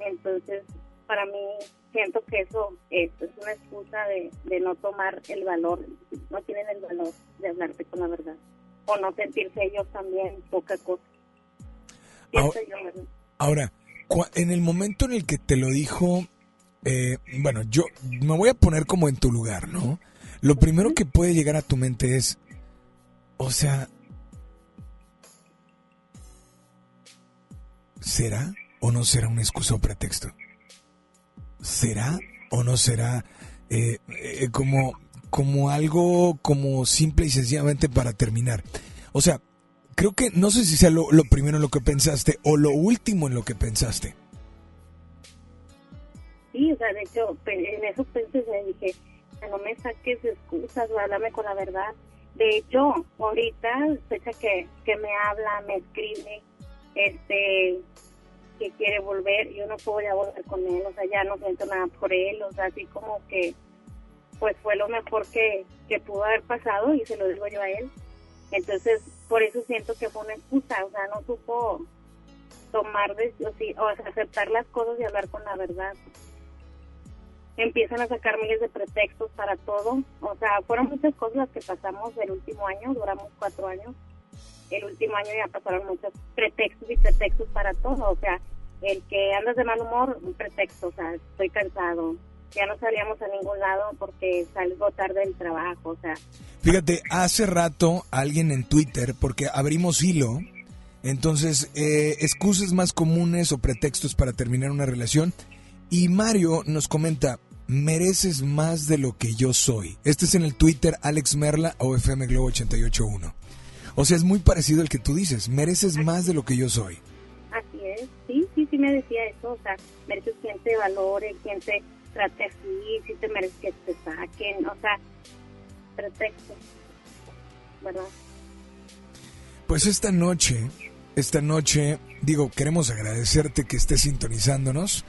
Entonces, para mí, siento que eso es, una excusa de, no tomar el valor, no tienen el valor de hablarte con la verdad. O no sentirse ellos también poca cosa.
Ahora, en el momento en el que te lo dijo, eh, bueno, yo me voy a poner como en tu lugar, ¿no? Lo primero que puede llegar a tu mente es, o sea, ¿será o no será un excusa o pretexto? ¿Será o no será eh, eh, como, como algo como simple y sencillamente para terminar? O sea, creo que no sé si sea lo, primero en lo que pensaste o lo último en lo que pensaste.
Sí, o sea, de hecho, en eso pensé, dije, no me saques excusas, háblame con la verdad de hecho, ahorita, fecha que, que me habla, me escribe, este, que quiere volver, yo no puedo ya volver con él, o sea, ya no siento nada por él, o sea, así como que pues fue lo mejor que, que pudo haber pasado y se lo digo yo a él. Entonces, por eso siento que fue una excusa, o sea, no supo tomar, de, o, o sea, aceptar las cosas y hablar con la verdad. Empiezan a sacar miles de pretextos para todo, o sea, fueron muchas cosas las que pasamos el último año, duramos cuatro años, el último año ya pasaron muchos pretextos y pretextos para todo, o sea, el que andas de mal humor, un pretexto, o sea, estoy cansado, ya no salíamos a ningún lado porque salgo tarde del trabajo, o sea.
Fíjate, hace rato alguien en Twitter, porque abrimos hilo, entonces, eh, excusas más comunes o pretextos para terminar una relación. Y Mario nos comenta, mereces más de lo que yo soy. Este es en el Twitter Alex Merla o FM Globo 881. O sea, es muy parecido al que tú dices, mereces más de lo que yo soy.
Así es, sí, sí, sí me decía eso, o sea, mereces quien te valore, quien te trate así, si te mereces que te saquen, o sea, pretextos, ¿verdad?
Pues esta noche, esta noche, digo, queremos agradecerte que estés sintonizándonos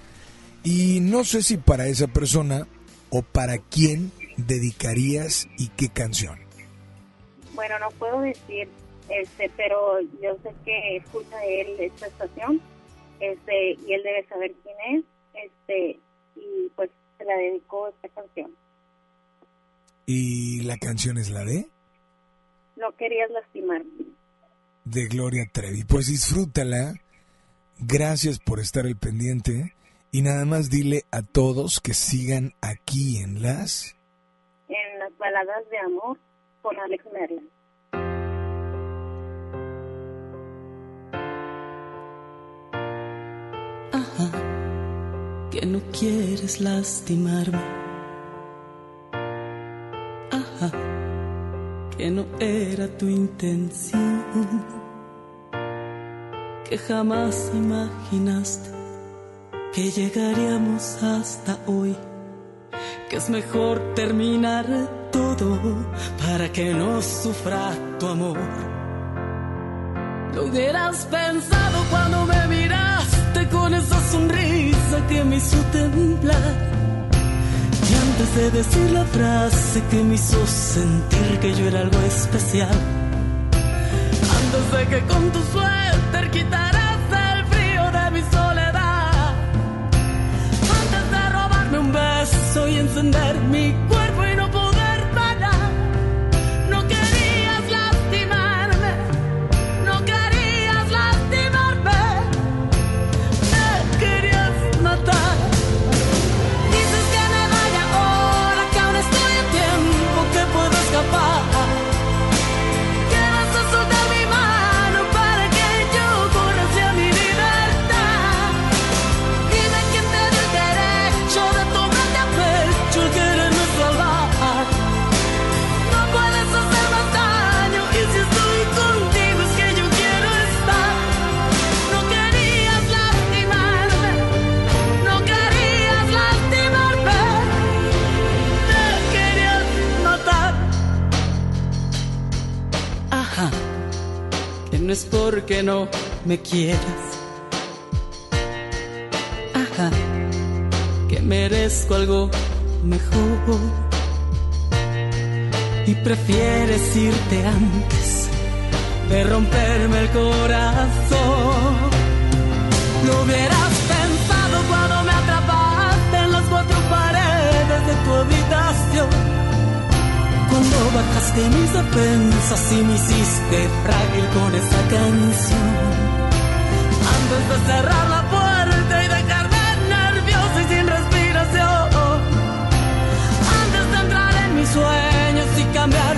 y no sé si para esa persona o para quién dedicarías y qué canción.
Bueno, no puedo decir, este, pero yo sé que escucha él esta estación, este, y él debe saber quién es, este, y pues se la dedicó esta canción.
¿Y la canción es la de?
No querías lastimarme.
De Gloria Trevi. Pues disfrútala. Gracias por estar al pendiente. Y nada más dile a todos que sigan aquí en las...
En las baladas de amor
Ajá, que no quieres lastimarme. Ajá, que no era tu intención. Que jamás imaginaste que llegaríamos hasta hoy. Que es mejor terminar todo para que no sufra tu amor. Lo hubieras pensado cuando me miraste con esa sonrisa que me hizo temblar. Y antes de decir la frase que me hizo sentir que yo era algo especial. Antes de que con tu suéter quitaras el frío de mi soledad. Antes de robarme un beso y encender mi cuerpo porque no me quieras. Ajá, que merezco algo mejor. Y prefieres irte antes de romperme el corazón. Lo hubieras pensado cuando me atrapaste en las cuatro paredes de tu habitación. Cuando bajaste mis defensas y me hiciste frágil con esa canción. Antes de cerrar la puerta y dejarme nervioso y sin respiración. Antes de entrar en mis sueños y cambiar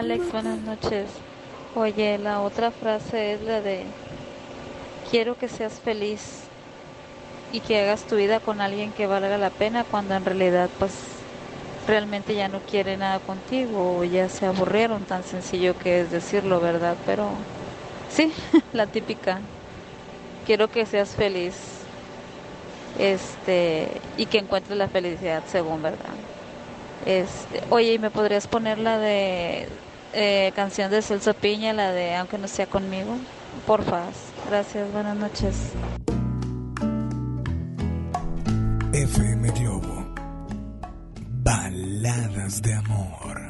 Alex, buenas noches. Oye, la otra frase es la de quiero que seas feliz y que hagas tu vida con alguien que valga la pena cuando en realidad pues realmente ya no quiere nada contigo o ya se aburrieron, tan sencillo que es decirlo, ¿verdad? Pero sí, la típica. Quiero que seas feliz este y que encuentres la felicidad según, ¿verdad? Este, oye, ¿y me podrías poner la de eh, canción de Celso Piña, la de Aunque no sea conmigo? Porfa. Gracias, buenas noches.
FM Globo. Baladas de amor.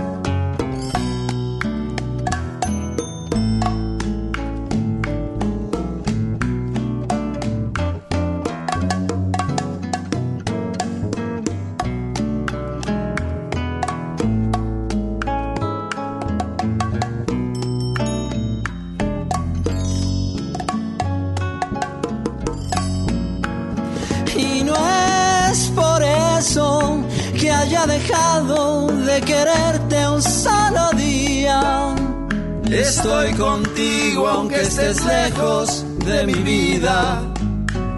Aunque estés lejos de mi vida,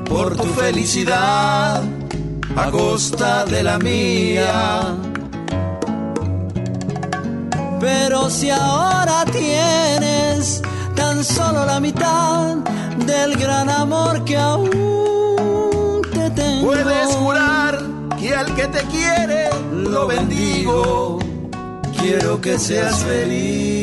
por tu felicidad a costa de la mía.
Pero si ahora tienes tan solo la mitad del gran amor que aún te tengo,
puedes jurar que al que te quiere lo bendigo. Quiero que seas feliz,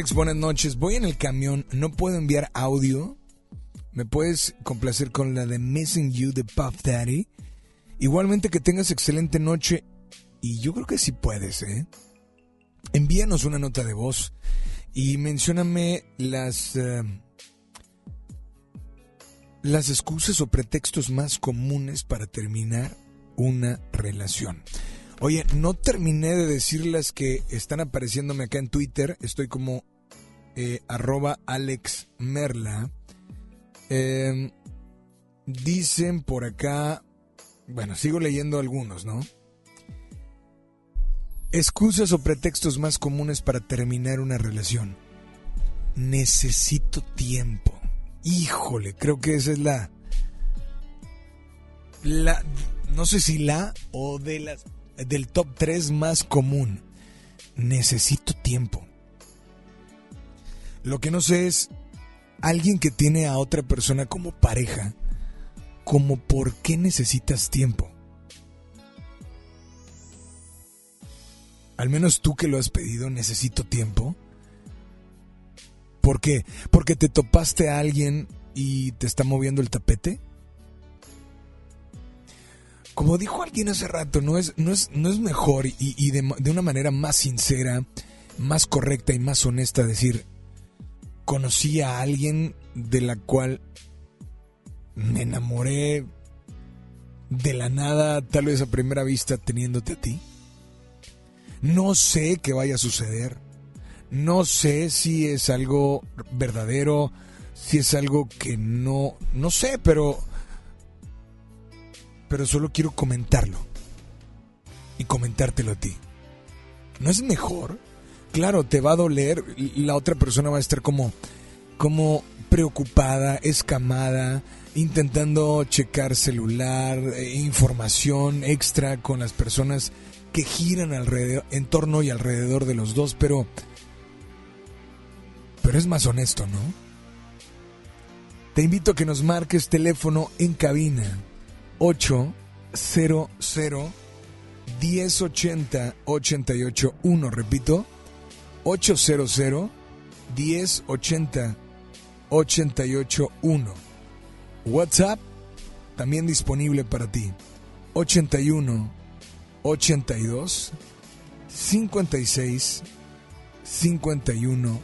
Alex, buenas noches. Voy en el camión, no puedo enviar audio. ¿Me puedes complacer con la de Missing You de Puff Daddy? Igualmente que tengas excelente noche y yo creo que sí puedes, ¿eh? Envíanos una nota de voz y mencióname las, eh, las excusas o pretextos más comunes para terminar una relación. Oye, no terminé de decirles que están apareciéndome acá en Twitter. Estoy como eh, arroba Alex Merla. Em, dicen por acá, bueno, sigo leyendo algunos, ¿no? Excusas o pretextos más comunes para terminar una relación. Necesito tiempo. Híjole, creo que esa es la... La... No sé si la o de las del top 3 más común. Necesito tiempo. Lo que no sé es alguien que tiene a otra persona como pareja, como por qué necesitas tiempo. Al menos tú que lo has pedido, necesito tiempo. ¿Por qué? Porque te topaste a alguien y te está moviendo el tapete como dijo alguien hace rato, no es, no es, no es mejor y, de, de, una manera más sincera, más correcta y más honesta decir, conocí a alguien de la cual me enamoré de la nada, tal vez a primera vista teniéndote a ti. No sé qué vaya a suceder. No sé si es algo verdadero, si es algo que no, no sé, pero pero solo quiero comentarlo. Y comentártelo a ti. ¿No es mejor? Claro, te va a doler, la otra persona va a estar como, como preocupada, escamada, intentando checar celular, eh, información extra con las personas que giran alrededor, en torno y alrededor de los dos, pero, pero es más honesto, ¿no? Te invito a que nos marques teléfono en cabina 800 1080 881. Repito, 800 1080 881. WhatsApp también disponible para ti. 81 82 56 51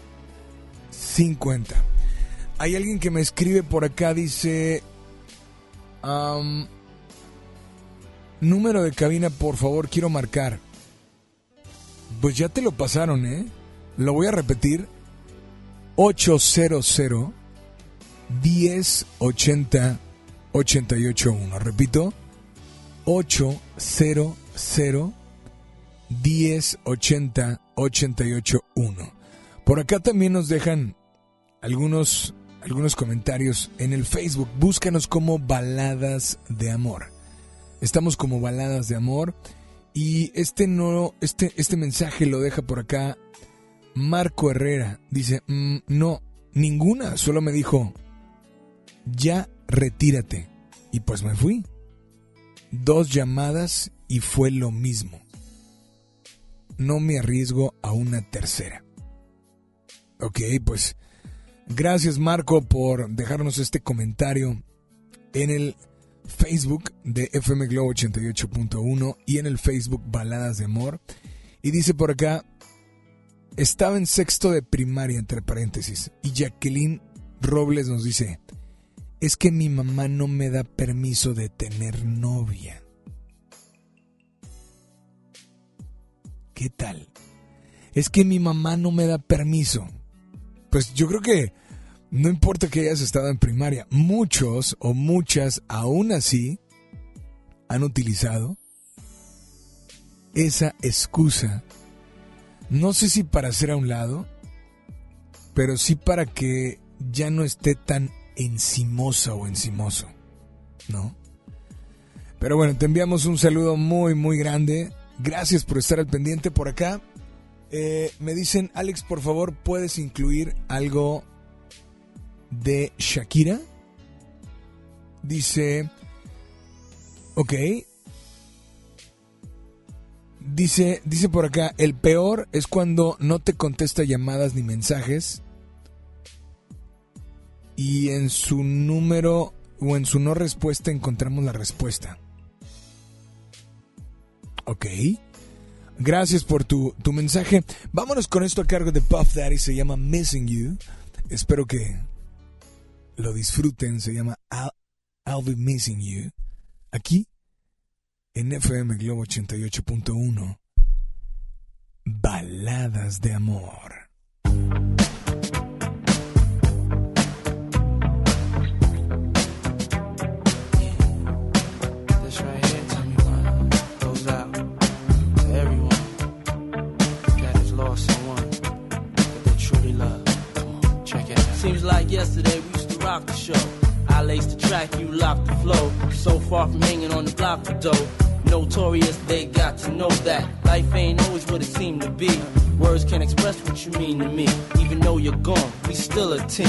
50. Hay alguien que me escribe por acá, dice... Número de cabina, por favor, quiero marcar. Pues ya te lo pasaron, ¿eh? Lo voy a repetir. 800 1080 881. Repito. 800 1080 881. Por acá también nos dejan algunos algunos comentarios en el Facebook. Búscanos como Baladas de Amor. Estamos como baladas de amor. Y este no, este, este mensaje lo deja por acá Marco Herrera. Dice, mm, no, ninguna. Solo me dijo, ya retírate. Y pues me fui. Dos llamadas y fue lo mismo. No me arriesgo a una tercera. Ok, pues gracias Marco por dejarnos este comentario en el Facebook de FM Globo 88.1 y en el Facebook Baladas de Amor. Y dice por acá, estaba en sexto de primaria, entre paréntesis. Y Jacqueline Robles nos dice, es que mi mamá no me da permiso de tener novia. ¿Qué tal? Es que mi mamá no me da permiso. Pues yo creo que no importa que hayas estado en primaria, muchos o muchas aún así han utilizado esa excusa, no sé si para hacer a un lado, pero sí para que ya no esté tan encimosa o encimoso, ¿no? Pero bueno, te enviamos un saludo muy, muy grande. Gracias por estar al pendiente por acá. Eh, me dicen, Alex, por favor, puedes incluir algo de Shakira. Dice, ok. Dice, dice por acá, el peor es cuando no te contesta llamadas ni mensajes y en su número o en su no respuesta encontramos la respuesta. Ok. Gracias por tu, tu mensaje. Vámonos con esto a cargo de Puff Daddy. Se llama Missing You. Espero que lo disfruten, se llama I'll, Be Missing You, aquí en FM Globo 88.1. Baladas de amor.
Seems like yesterday we the show. I laced the track, you locked the flow. So far from hanging on the block for dough. Notorious, they got to know that life ain't always what it seemed to be. Words can't express what you mean to me. Even though you're gone, we still a team.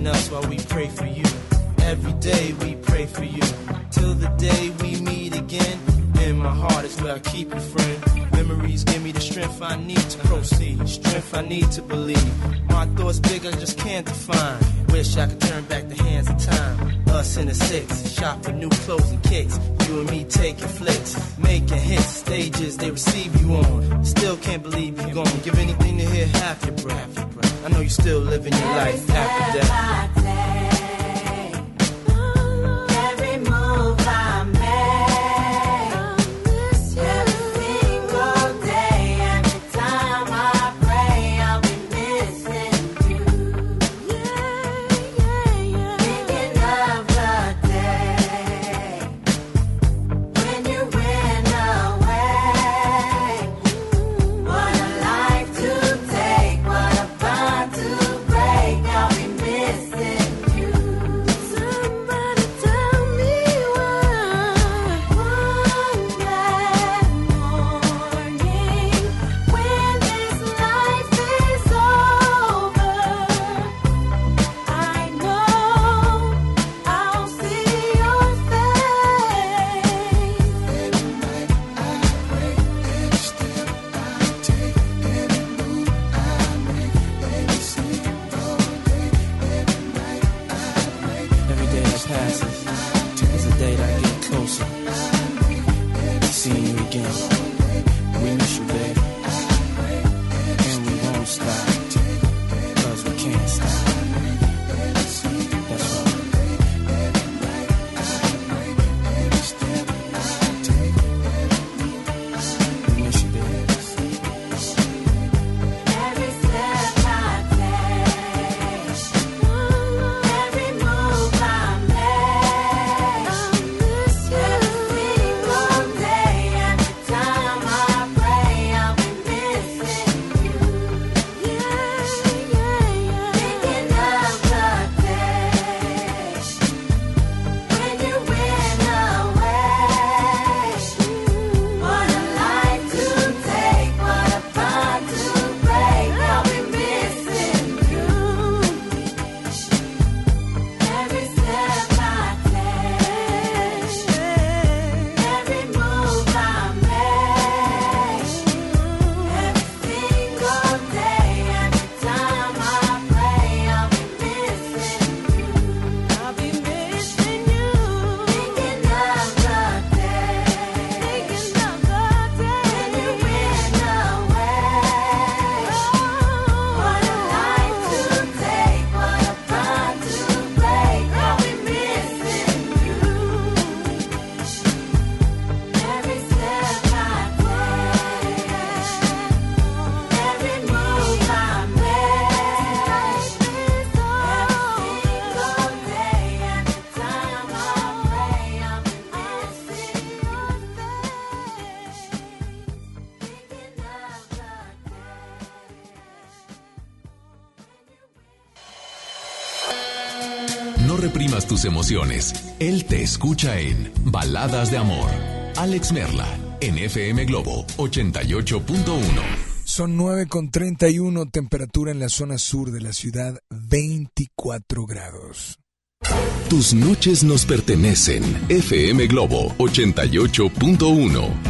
Watching us while we pray for you. Every day we pray for you. Till the day we meet again. In my heart is where I keep you, friend. Memories give me the strength I need to proceed. Strength I need to believe. My thoughts big, I just can't define. Wish I could turn back the hands of time. Us in the six, shop for new clothes and kicks. You and me taking flicks, making hits, stages they receive you on. Still can't believe you're gone. Give anything to hear half your breath. I know you're still living your life after death.
Tus emociones. Él te escucha en Baladas de Amor. Alex Merla, en FM Globo 88.1.
Son 9 con 31, temperatura en la zona sur de la ciudad, 24 grados.
Tus noches nos pertenecen. FM Globo 88.1.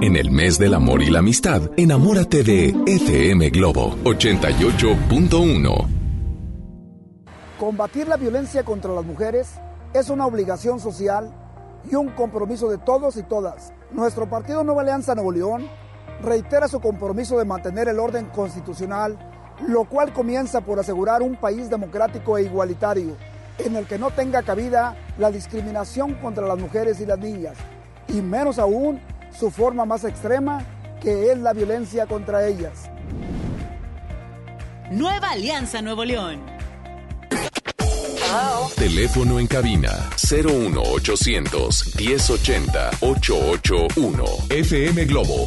En el mes del amor y la amistad, enamórate de FM Globo 88.1.
Combatir la violencia contra las mujeres es una obligación social y un compromiso de todos y todas. Nuestro partido Nueva Alianza Nuevo León reitera su compromiso de mantener el orden constitucional, lo cual comienza por asegurar un país democrático e igualitario, en el que no tenga cabida la discriminación contra las mujeres y las niñas, y menos aún su forma más extrema, que es la violencia contra ellas.
Nueva Alianza Nuevo León.
Teléfono en cabina 01800 1080 881. FM Globo.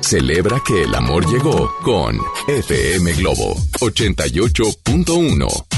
Celebra que el amor llegó con FM Globo 88.1.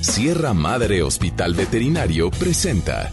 Sierra Madre Hospital Veterinario presenta.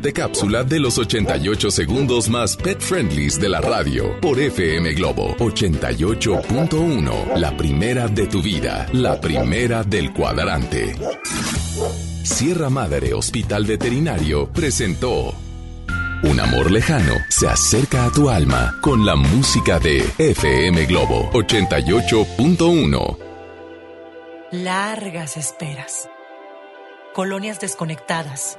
cápsula de los 88 segundos más pet friendlies de la radio por FM Globo 88.1. La primera de tu vida, la primera del cuadrante. Sierra Madre Hospital Veterinario presentó Un amor lejano se acerca a tu alma con la música de FM Globo 88.1.
Largas esperas. Colonias desconectadas.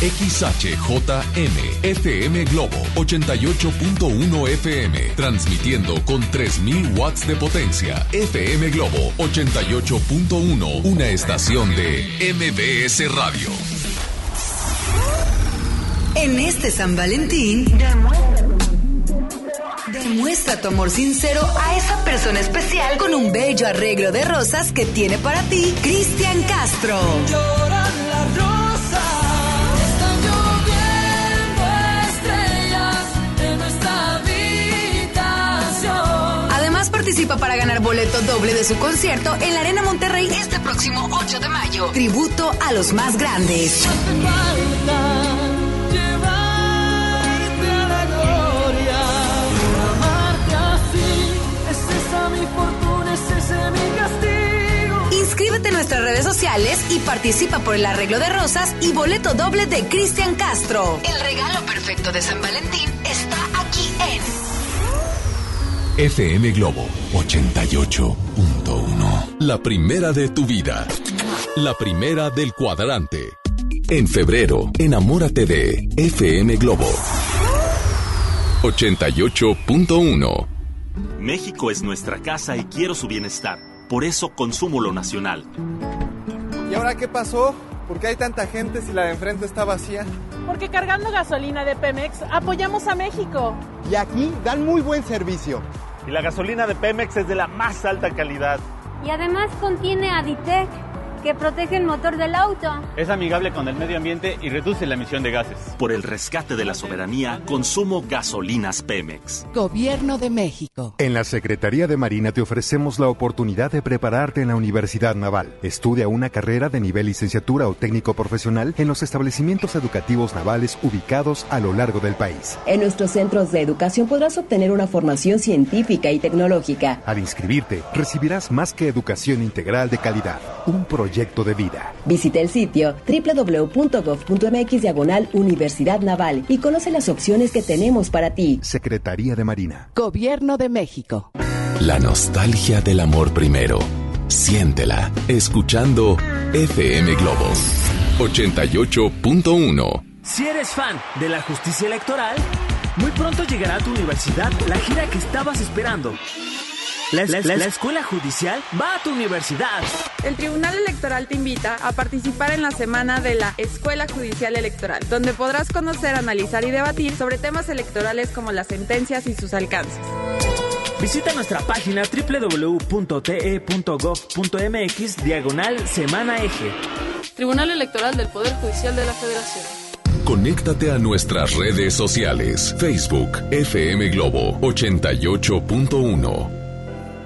XHJM FM Globo 88.1 FM, transmitiendo con 3000 watts de potencia. FM Globo 88.1, una estación de MBS Radio.
En este San Valentín, demuestra tu amor sincero a esa persona especial con un bello arreglo de rosas que tiene para ti Cristian Castro.
Lloran
ganar boleto doble de su concierto en la Arena Monterrey este próximo 8 de mayo. Tributo a los más grandes.
Falta llevarte a la gloria, amarte así, es esa mi fortuna, es ese mi castigo.
Inscríbete en nuestras redes sociales y participa por el arreglo de rosas y boleto doble de Cristian Castro. El regalo perfecto de San Valentín
FM Globo 88.1. La primera de tu vida. La primera del cuadrante. En febrero, enamórate de FM Globo 88.1.
México es nuestra casa y quiero su bienestar. Por eso consumo lo nacional.
¿Y ahora qué pasó? ¿Por qué hay tanta gente si la de enfrente está vacía?
Porque cargando gasolina de Pemex apoyamos a México.
Y aquí dan muy buen servicio.
Y la gasolina de Pemex es de la más alta calidad.
Y además contiene Aditec, que protege el motor del auto.
Es amigable con el medio ambiente y reduce la emisión de gases.
Por el rescate de la soberanía, consumo gasolinas Pemex.
Gobierno de México.
En la Secretaría de Marina te ofrecemos la oportunidad de prepararte en la Universidad Naval. Estudia una carrera de nivel licenciatura o técnico profesional en los establecimientos educativos navales ubicados a lo largo del país.
En nuestros centros de educación podrás obtener una formación científica y tecnológica.
Al inscribirte, recibirás más que educación integral de calidad, un proyecto de vida.
Visita el sitio www.gov.mx diagonal Universidad Naval y conoce las opciones que tenemos para ti.
Secretaría de Marina.
Gobierno de México.
La nostalgia del amor primero. Siéntela escuchando FM Globo 88.1.
Si eres fan de la justicia electoral, muy pronto llegará a tu universidad la gira que estabas esperando. La, la- la escuela judicial va a tu universidad.
El Tribunal Electoral te invita a participar en la semana de la Escuela Judicial Electoral, donde podrás conocer, analizar y debatir sobre temas electorales como las sentencias y sus alcances.
Visita nuestra página www.te.gov.mx diagonal semana eje.
Tribunal Electoral del Poder Judicial de la Federación.
Conéctate a nuestras redes sociales. Facebook FM Globo 88.1.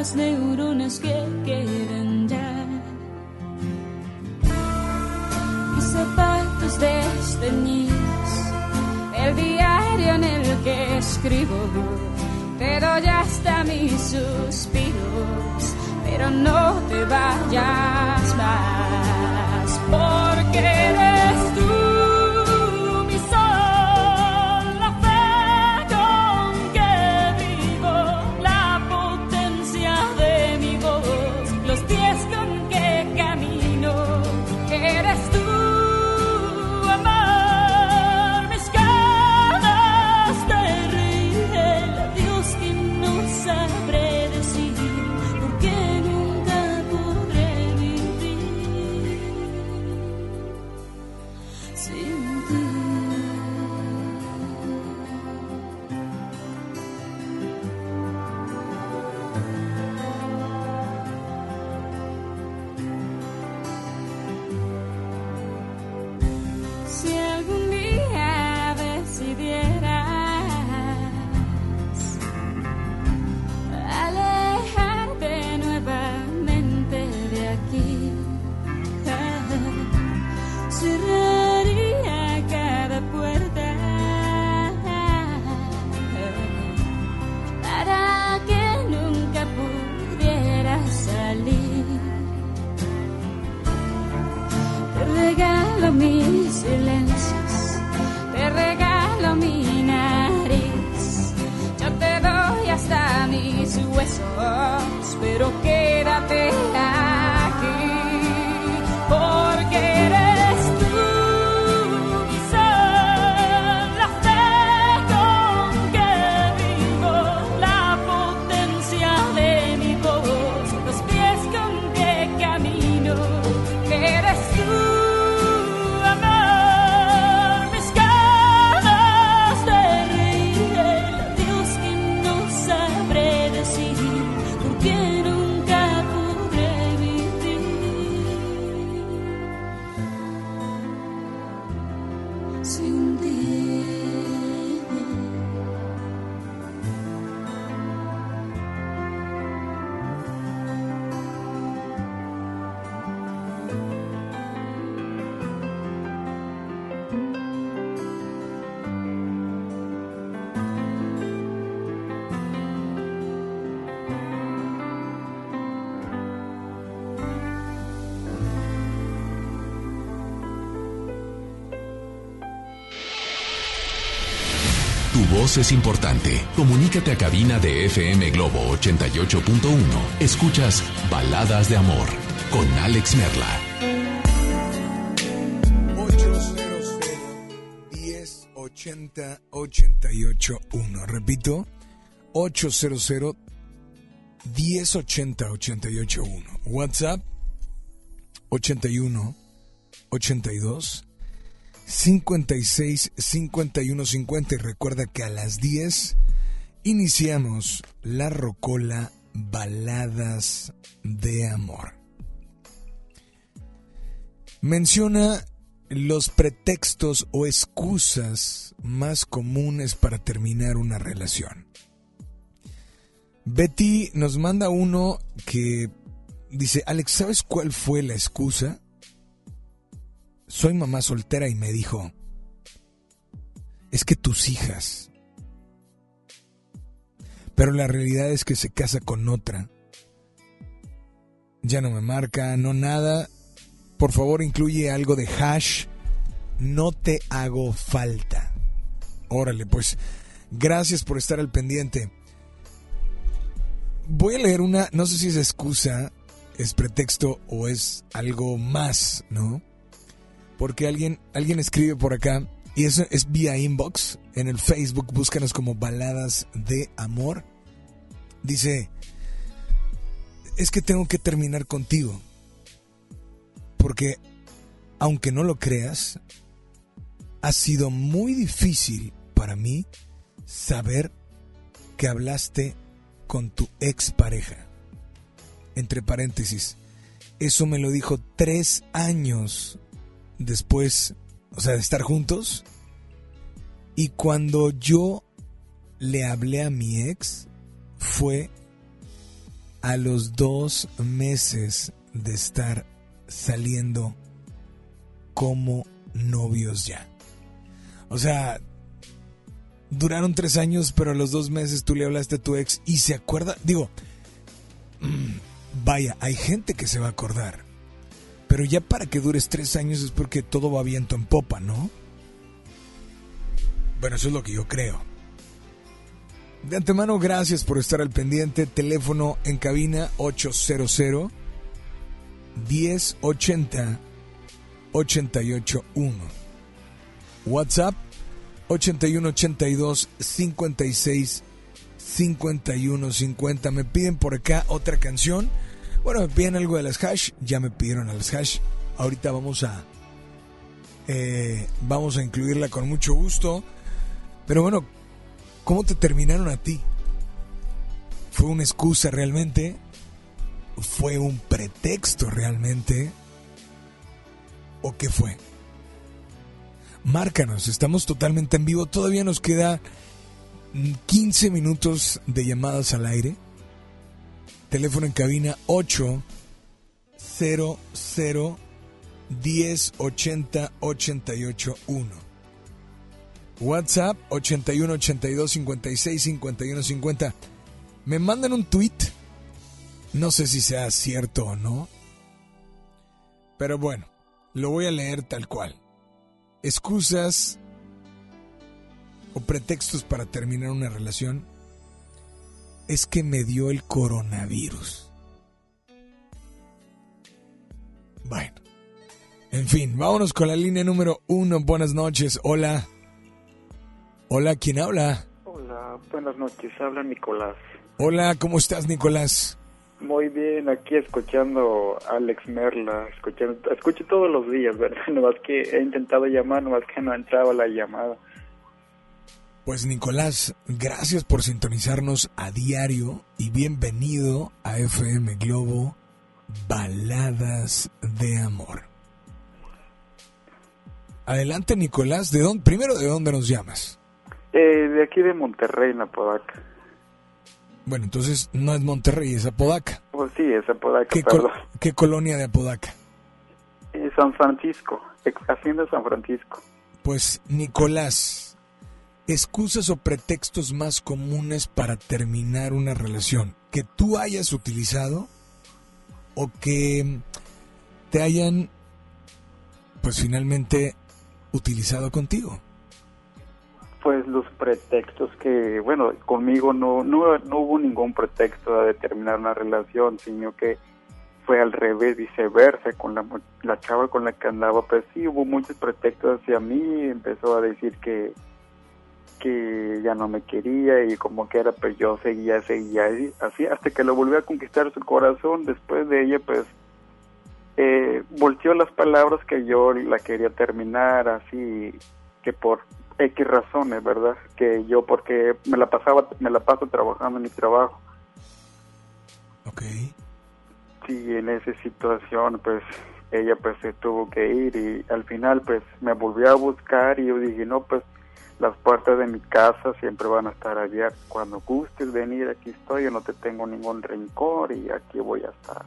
pocas neuronas que quedan ya. mis zapatos desteñidos, el diario en el que escribo, te doy hasta mis suspiros, pero no te vayas más, porque eres
es importante. Comunícate a cabina de FM Globo 88.1. Escuchas Baladas de Amor con Alex Merla.
800 1080 881. Repito, 800 1080 881. WhatsApp 81 82 56 51 50 y recuerda que a las 10 iniciamos la rocola Baladas de Amor. Menciona los pretextos o excusas más comunes para terminar una relación. Betty nos manda uno que dice, Alex, ¿sabes cuál fue la excusa? Soy mamá soltera y me dijo, es que tus hijas. Pero la realidad es que se casa con otra. Ya no me marca, no nada. Por favor, incluye algo de hash. No te hago falta. Órale, pues gracias por estar al pendiente. Voy a leer una, no sé si es excusa, es pretexto o es algo más, ¿no? Porque alguien, alguien escribe por acá y eso es vía inbox en el Facebook, búscanos como baladas de amor. Dice, es que tengo que terminar contigo. Porque, aunque no lo creas, ha sido muy difícil para mí saber que hablaste con tu expareja. Entre paréntesis, eso me lo dijo tres años después, o sea, de estar juntos. Y cuando yo le hablé a mi ex, fue a los dos meses de estar saliendo como novios ya. O sea, duraron tres años, pero a los dos meses tú le hablaste a tu ex y se acuerda. Digo, vaya, hay gente que se va a acordar. Pero ya para que dures tres años es porque todo va viento en popa, ¿no? Bueno, eso es lo que yo creo. De antemano, gracias por estar al pendiente. Teléfono en cabina 800 1080 881. WhatsApp 8182 56 51 50. Me piden por acá otra canción. Bueno, me piden algo de las hash. Ya me pidieron a las hash. Ahorita vamos a. Eh, vamos a incluirla con mucho gusto. Pero bueno, ¿cómo te terminaron a ti? ¿Fue una excusa realmente? ¿Fue un pretexto realmente? ¿O qué fue? Márcanos, estamos totalmente en vivo. Todavía nos queda 15 minutos de llamadas al aire. Teléfono en cabina 800 1080 881. WhatsApp 81 82 56 51 50. Me mandan un tweet. No sé si sea cierto o no. Pero bueno, lo voy a leer tal cual. Excusas o pretextos para terminar una relación es que me dio el coronavirus. Bueno, en fin, vámonos con la línea número uno. Buenas noches, hola. Hola, ¿quién habla?
Hola, buenas noches, habla Nicolás.
Hola, ¿cómo estás, Nicolás?
Muy bien, aquí escuchando a Alex Merla, escuchando, escucho todos los días, ¿verdad? No más que he intentado llamar, no más que no entraba la llamada.
Pues Nicolás, gracias por sintonizarnos a diario y bienvenido a FM Globo Baladas de Amor. Adelante Nicolás, ¿de dónde, primero de dónde nos llamas?
Eh, de aquí de Monterrey, en Apodaca.
Bueno, entonces no es Monterrey, es Apodaca.
Pues sí, es Apodaca,
¿Qué. ¿qué colonia de Apodaca?
Eh, San Francisco, Hacienda San Francisco.
Pues Nicolás, excusas o pretextos más comunes para terminar una relación que tú hayas utilizado o que te hayan pues finalmente utilizado contigo.
Pues los pretextos que, bueno, conmigo no, no, no hubo ningún pretexto de terminar una relación, sino que fue al revés, viceversa, con la, la chava con la que andaba, pues sí, hubo muchos pretextos hacia mí, empezó a decir que, que ya no me quería y como que era, pues yo seguía, seguía así, hasta que lo volví a conquistar su corazón, después de ella, pues eh, volteó las palabras que yo la quería terminar, así que por X razones, ¿verdad? Que yo porque me la pasaba, me la paso trabajando en mi trabajo.
Ok.
Sí, en esa situación, pues ella pues se tuvo que ir y al final pues me volvió a buscar y yo dije, no, pues las puertas de mi casa siempre van a estar abiertas. Cuando gustes venir, aquí estoy, yo no te tengo ningún rencor y aquí voy a estar.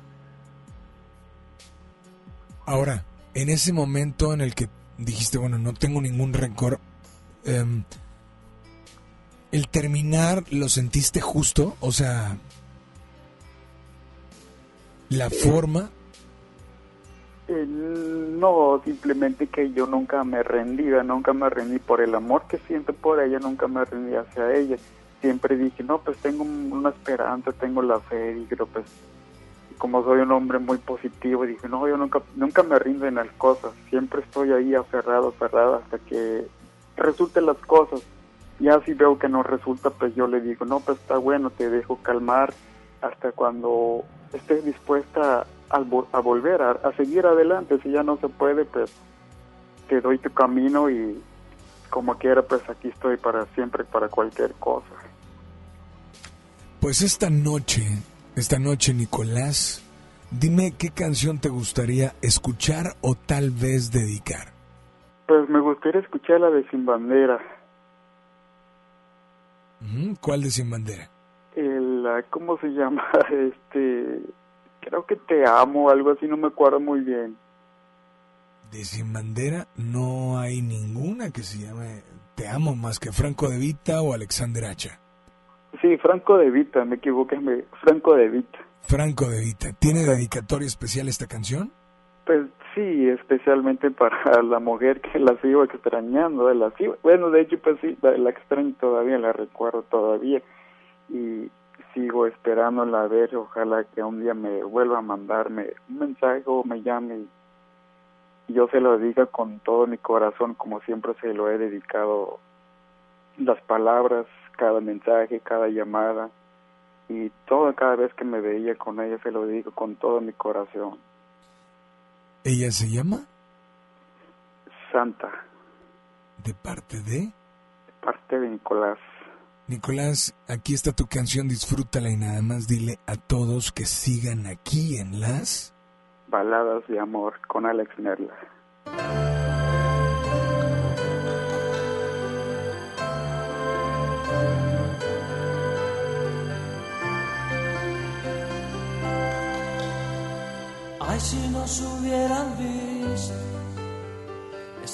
Ahora, en ese momento en el que dijiste, bueno, no tengo ningún rencor, em, ¿el terminar lo sentiste justo? O sea, la forma...
Eh, no, simplemente que yo nunca me rendí, nunca me rendí por el amor que siento por ella, nunca me rendí hacia ella. Siempre dije, no, pues tengo una esperanza, tengo la fe, y creo pues como soy un hombre muy positivo, dije, no, yo nunca, nunca me rindo en las cosas, siempre estoy ahí aferrado, aferrado hasta que resulten las cosas. Ya si veo que no resulta, pues yo le digo, no, pues está bueno, te dejo calmar hasta cuando estés dispuesta a, a volver, a, a seguir adelante. Si ya no se puede, pues te doy tu camino y como quiera, pues aquí estoy para siempre, para cualquier cosa.
Pues esta noche esta noche, Nicolás, dime qué canción te gustaría escuchar o tal vez dedicar.
Pues me gustaría escuchar la de Sin Bandera.
¿Cuál de Sin Bandera?
El, ¿Cómo se llama? Este, creo que Te Amo, algo así, no me acuerdo muy bien.
De Sin Bandera no hay ninguna que se llame Te Amo más que Franco De Vita o Alexander Hacha.
Sí, Franco de Vita, me equivoqué, Franco de Vita.
Franco de Vita, ¿tiene dedicatoria especial esta canción?
Pues sí, especialmente para la mujer que la sigo extrañando, la bueno, de hecho pues sí, la, extraño todavía, la recuerdo todavía y sigo esperándola a ver, ojalá que un día me vuelva a mandarme un mensaje o me llame y yo se lo diga con todo mi corazón como siempre se lo he dedicado las palabras cada mensaje, cada llamada y todo cada vez que me veía con ella se lo digo con todo mi corazón.
¿Ella se llama?
Santa.
¿De parte de?
De parte de Nicolás.
Nicolás, aquí está tu canción, disfrútala y nada más dile a todos que sigan aquí en las...
Baladas de amor con Alex Merla.
Ay, si nos hubieran visto,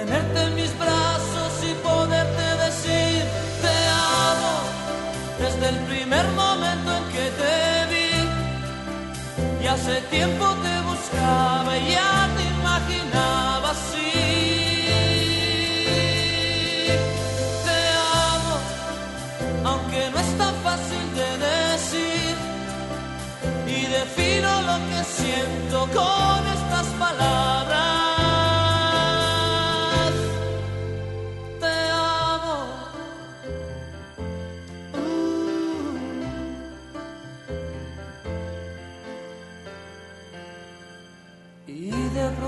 tenerte en mis brazos y poderte decir te amo desde el primer momento en que te vi. Y hace tiempo te buscaba y ya te imaginaba así. Te amo aunque no es tan fácil de decir. Y defino lo que siento con estas palabras.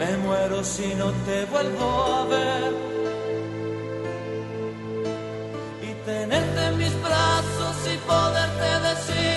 me muero si no te vuelvo a ver. Y tenerte en mis brazos y poderte decir.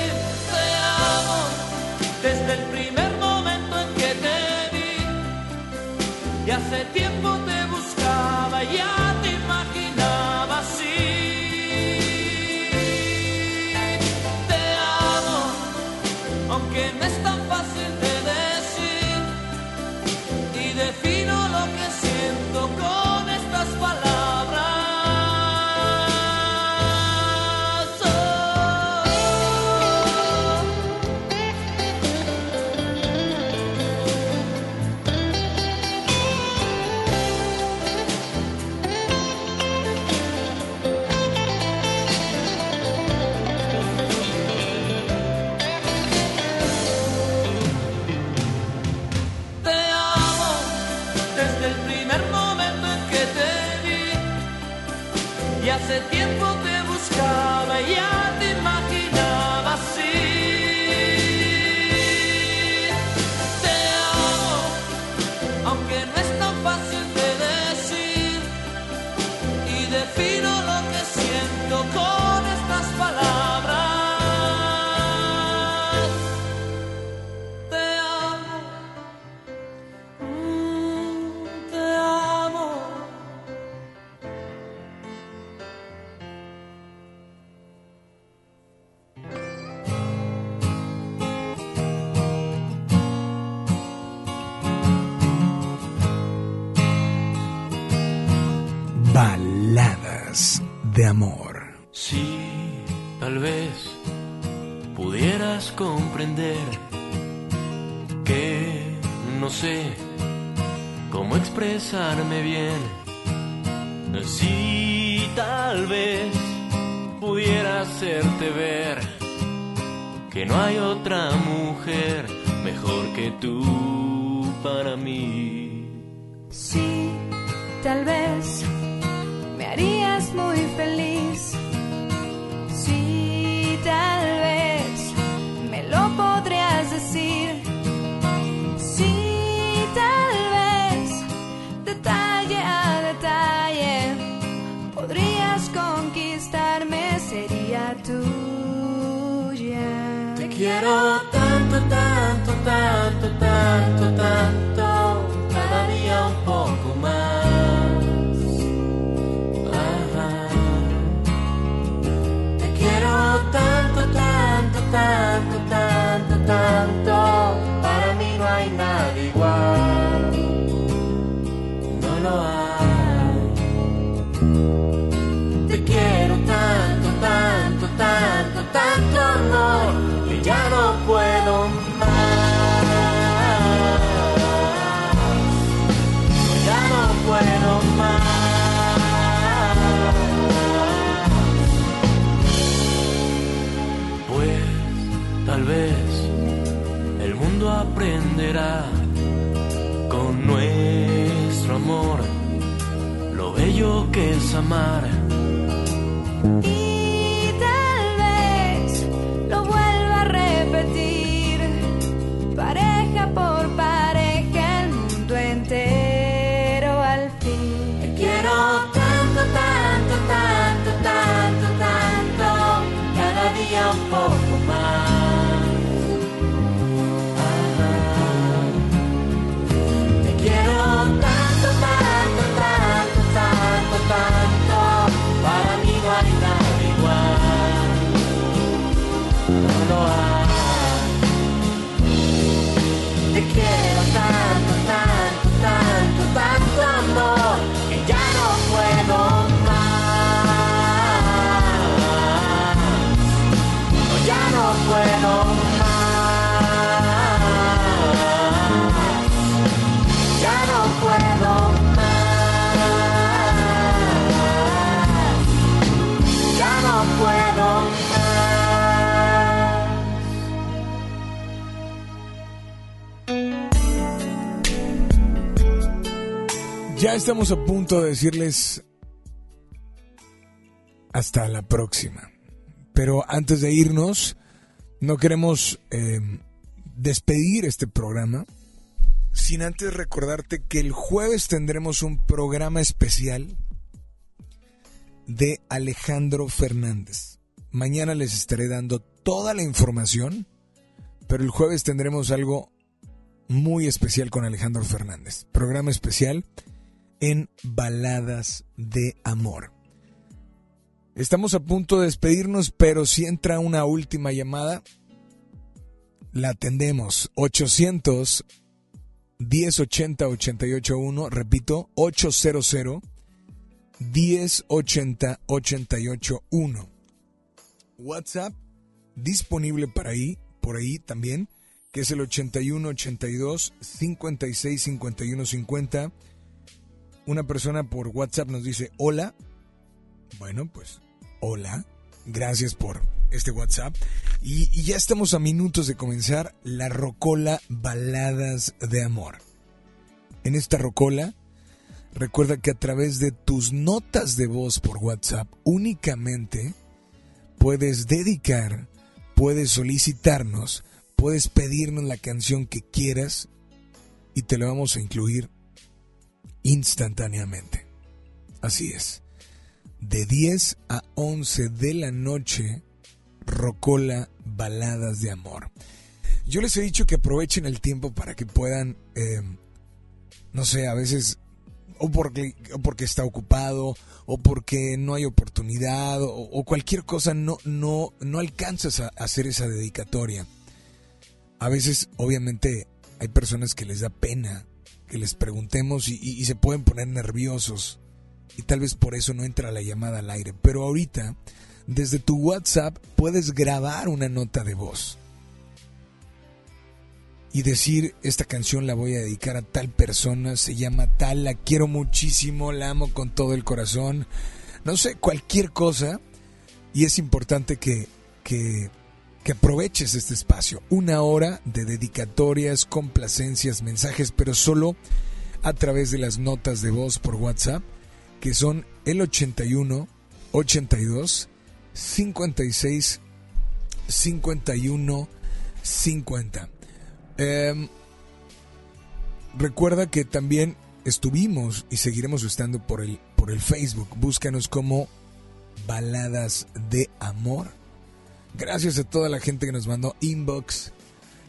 de
amor.
Sí, tal vez pudieras comprender que no sé cómo expresarme bien. Sí, tal vez pudiera hacerte ver que no hay otra mujer mejor que tú para mí.
Sí, tal vez
amar.
Estamos a punto de decirles hasta la próxima. Pero antes de irnos, no queremos eh, despedir este programa sin antes recordarte que el jueves tendremos un programa especial de Alejandro Fernández. Mañana les estaré dando toda la información, pero el jueves tendremos algo muy especial con Alejandro Fernández. Programa especial en Baladas de Amor. Estamos a punto de despedirnos, pero si entra una última llamada, la atendemos. 800 1080 881, repito, 800 1080 881. WhatsApp disponible para ahí, por ahí también, que es el 81 82 56 51 50. Una persona por WhatsApp nos dice, hola. Bueno, pues, hola. Gracias por este WhatsApp. Y, ya estamos a minutos de comenzar la Rocola Baladas de Amor. En esta Rocola, recuerda que a través de tus notas de voz por WhatsApp únicamente puedes dedicar, puedes solicitarnos, puedes pedirnos la canción que quieras y te la vamos a incluir instantáneamente. Así es. De 10 a 11 de la noche, Rocola Baladas de Amor. Yo les he dicho que aprovechen el tiempo para que puedan, eh, no sé, a veces, o porque, porque está ocupado, o porque no hay oportunidad, o, o cualquier cosa, no, no, no alcanzas a hacer esa dedicatoria. A veces, obviamente, hay personas que les da pena que les preguntemos y, se pueden poner nerviosos y tal vez por eso no entra la llamada al aire. Pero ahorita, desde tu WhatsApp, puedes grabar una nota de voz y decir, esta canción la voy a dedicar a tal persona, se llama tal, la quiero muchísimo, la amo con todo el corazón, no sé, cualquier cosa. Y es importante que, que, que aproveches este espacio. Una hora de dedicatorias, complacencias, mensajes, pero solo a través de las notas de voz por WhatsApp, que son el 81 82 56 51 50. Eh, recuerda que también estuvimos y seguiremos estando por el, por el Facebook. Búscanos como Baladas de Amor. Gracias a toda la gente que nos mandó inbox,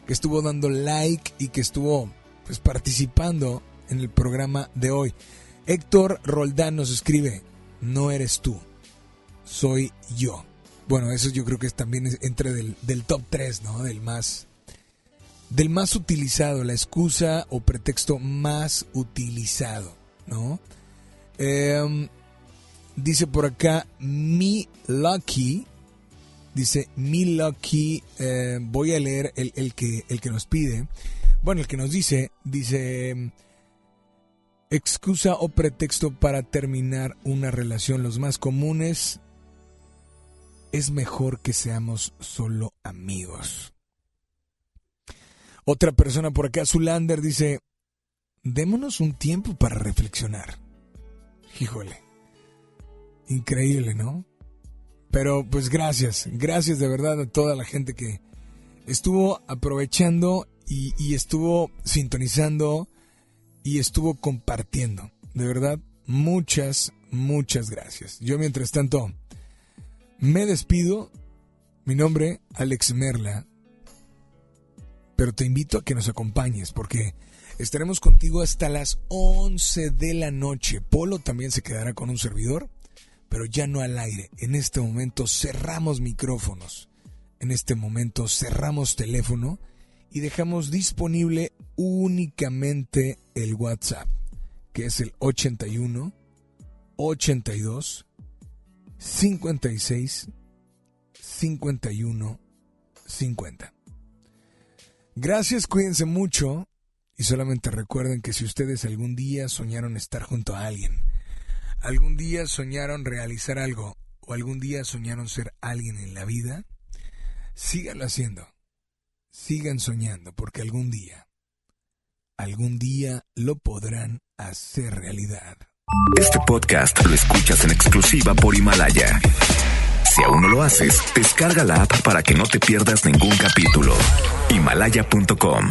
que estuvo dando like y que estuvo pues, participando en el programa de hoy. Héctor Roldán nos escribe, no eres tú, soy yo. Bueno, eso yo creo que es también entre del, top 3, ¿no? Del más del más utilizado, la excusa o pretexto más utilizado, ¿no? Eh, dice por acá, mi lucky, dice mi lucky, eh, voy a leer el, el, que, el que nos pide, bueno, el que nos dice, dice, excusa o pretexto para terminar una relación, los más comunes, es mejor que seamos solo amigos. Otra persona por acá, Zulander, dice, démonos un tiempo para reflexionar. Híjole, increíble, ¿no? Pero pues gracias, gracias de verdad a toda la gente que estuvo aprovechando y, y estuvo sintonizando y estuvo compartiendo. De verdad, muchas, muchas gracias. Yo mientras tanto me despido. Mi nombre, Alex Merla pero te invito a que nos acompañes porque estaremos contigo hasta las 11 de la noche. Polo también se quedará con un servidor, pero ya no al aire. En este momento cerramos micrófonos. En este momento cerramos teléfono y dejamos disponible únicamente el WhatsApp, que es el 81 82 56 51 50. Gracias, cuídense mucho y solamente recuerden que si ustedes algún día soñaron estar junto a alguien, algún día soñaron realizar algo o algún día soñaron ser alguien en la vida, síganlo haciendo. Sigan soñando porque algún día, algún día lo podrán hacer realidad.
Este podcast lo escuchas en exclusiva por Himalaya. Si aún no lo haces, descarga la app para que no te pierdas ningún capítulo. Himalaya.com